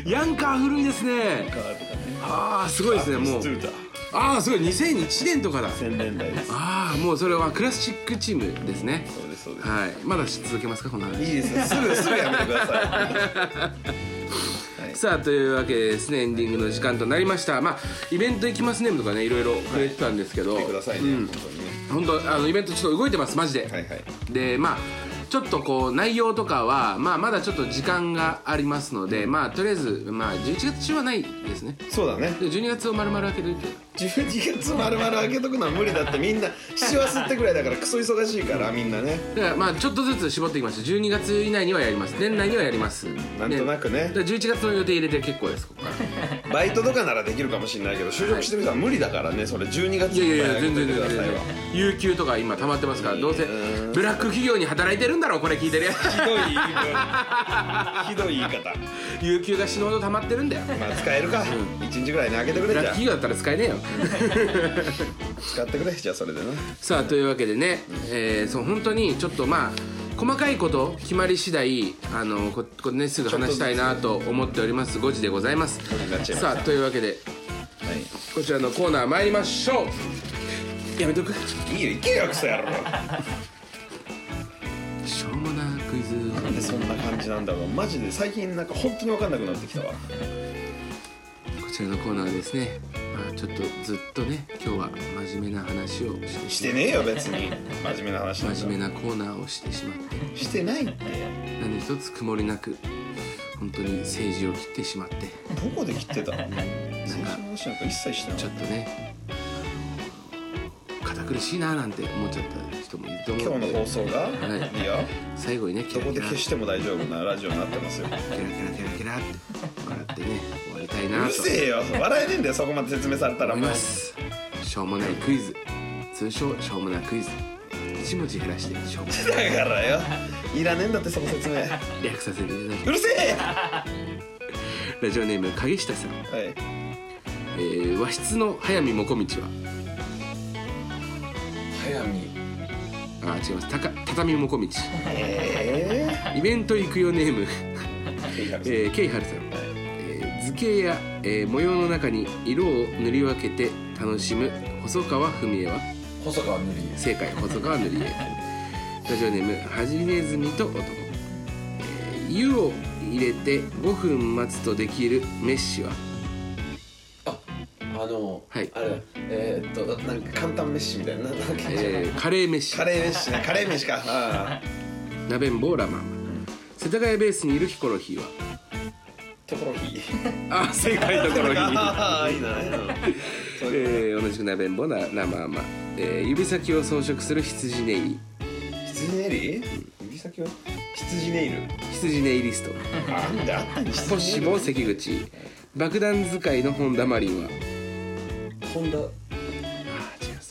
ーヤンカー古いですね。ですカーとかね。ああすごいですねもう。ああすごい。2001年とかだ。千年代です。ああもうそれはクラシックチームですね。そうですそうです。はい。まだ続けますかこんな話。いいですよすぐすぐやめてくださ [LAUGHS] さあというわけでですねエンディングの時間となりました。まあイベント行きますねとかねいろいろくれてたんですけど、いくださいね、うん。本当あのイベントちょっと動いてますマジで、はいはい。でまあちょっとこう内容とかは、まあ、まだちょっと時間がありますので、まあとりあえず、まあ、11月中はないですね。そうだね。で12月を丸々開けといて12月丸々開けとくのは無理だってみんな7月ってくらいだからクソ忙しいからみんなね。だからまあちょっとずつ絞っていきました。12月以内にはやります。年内にはやります。なんとなくね。だから11月の予定入れて結構ですここから。[LAUGHS] バイトとかならできるかもしれないけど就職してる人は無理だからねそれ。12月いやいやいや全然全然有給とか今溜まってますからどうせブラック企業に働いてるんだろうこれ聞いてるやつひどい言い方。[LAUGHS] ひどい言い方。有給が死ぬほど溜まってるんだよ。まあ使えるか、一1日ぐらいに開けてくブラッれじゃク企業だったら使えねえよ使ってくれじゃあそれでな。さあというわけでね、えーそう本当にちょっとまあ細かいこと決まり次第あのここねすぐ話したいなと思っております。5時でございます。になっちゃいましたさあというわけではい。こちらのコーナー参りましょう。やめとく？いいよ行けよクソ野郎。しょうもなクイズなんでそんな感じなんだろう。マジで最近なんか本当に分かんなくなってきたわ。こちらのコーナーですねまあちょっとずっとね今日は真面目な話をしてして。ねえよ別に。真面目な話なんだ真面目なコーナーをしてしまって。してないって。何一つ曇りなく本当に政治を切ってしまって。どこで切ってたの？政治の話なんか一切してない。ちょっとね堅苦しいななんて思っちゃった人もいると思今日うんで。の放送が、はい。い、や最後にねキどこラキラ。キラで消しても大丈夫なラジオになってますよ。キラキラキラキラって笑ってね終わりたいうなるとせえよ。笑えねえんだよそこまで説明されたら思いもう。ますしょうもないクイズ。通称しょうもないクイズ。1文字減らして勝負だからよ。いらねえんだってその説明。略させていただきうるせえ！ラジオネーム影下さん、はい。えー和室の速水もこみちは？早見あ違います。たか畳もこみちえイベント行くよネーム、ええー、ケイハルさん、えー図形や、えー模様の中に色を塗り分けて楽しむ。細川文江は？細川塗り正解。細川塗り絵。ラジオネームハジネズミと男、えー湯を入れて5分待つとできるメッシュは？ああのはい。あれえー、っとなんか簡単飯みたいなななんだっけ、えーカレーメッシ。ュカレー飯ね。カレー飯か。あ [LAUGHS] 鍋んぼうラマン。世田谷ベースにいるヒコロヒーは？ーところひあ正解ところヒー。あ [LAUGHS] あいいなね [LAUGHS] えー同じく鍋んぼなラマーマ、えー指先を装飾する羊ネイリ。羊ネイリ？指先は？羊ネイル。羊ネイリスト。あなんであったに羊ポッシも関口。爆弾使いの本田マリンは？ホンダ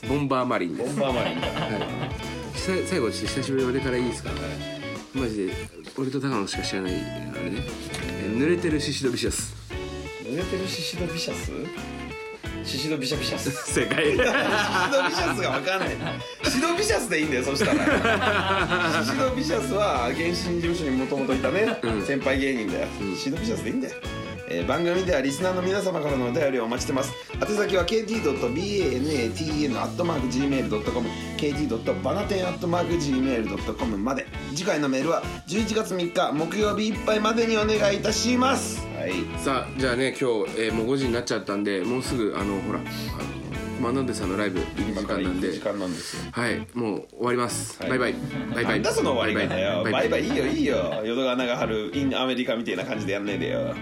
ボンバーマリンです。ボンバーマリンだ。はい、さ最後久しぶりに俺からいいですか、マジで俺と高野しか知らないあれね、えー濡れてるシシドビシャス。濡れてるシシドビシャス？シシドビシャビシャス。シ [LAUGHS] 正解。シドビシャスがわかんない。シドビシャスでいいんだよそしたら。[LAUGHS] シシドビシャスは原神事務所にもともといたね、先輩芸人だよ、シドビシャスでいいんだよえー番組ではリスナーの皆様からのお便りをお待ちしてます。宛先は kt.banatan.gmail.com kt.banaten.gmail.com まで。次回のメールは11月3日木曜日いっぱいまでにお願いいたします。はい。さあじゃあね今日、えーもう5時になっちゃったんでもうすぐあのほらあのマナンデさんのライブ入り時間なんで。時間なんですよ。はいもう終わります、はい。バイバイ。バイバイ。なんだその終わり方よ。バイバイ。イいいよいいよ。淀川長春 in アメリカみたいな感じでやんねえでよ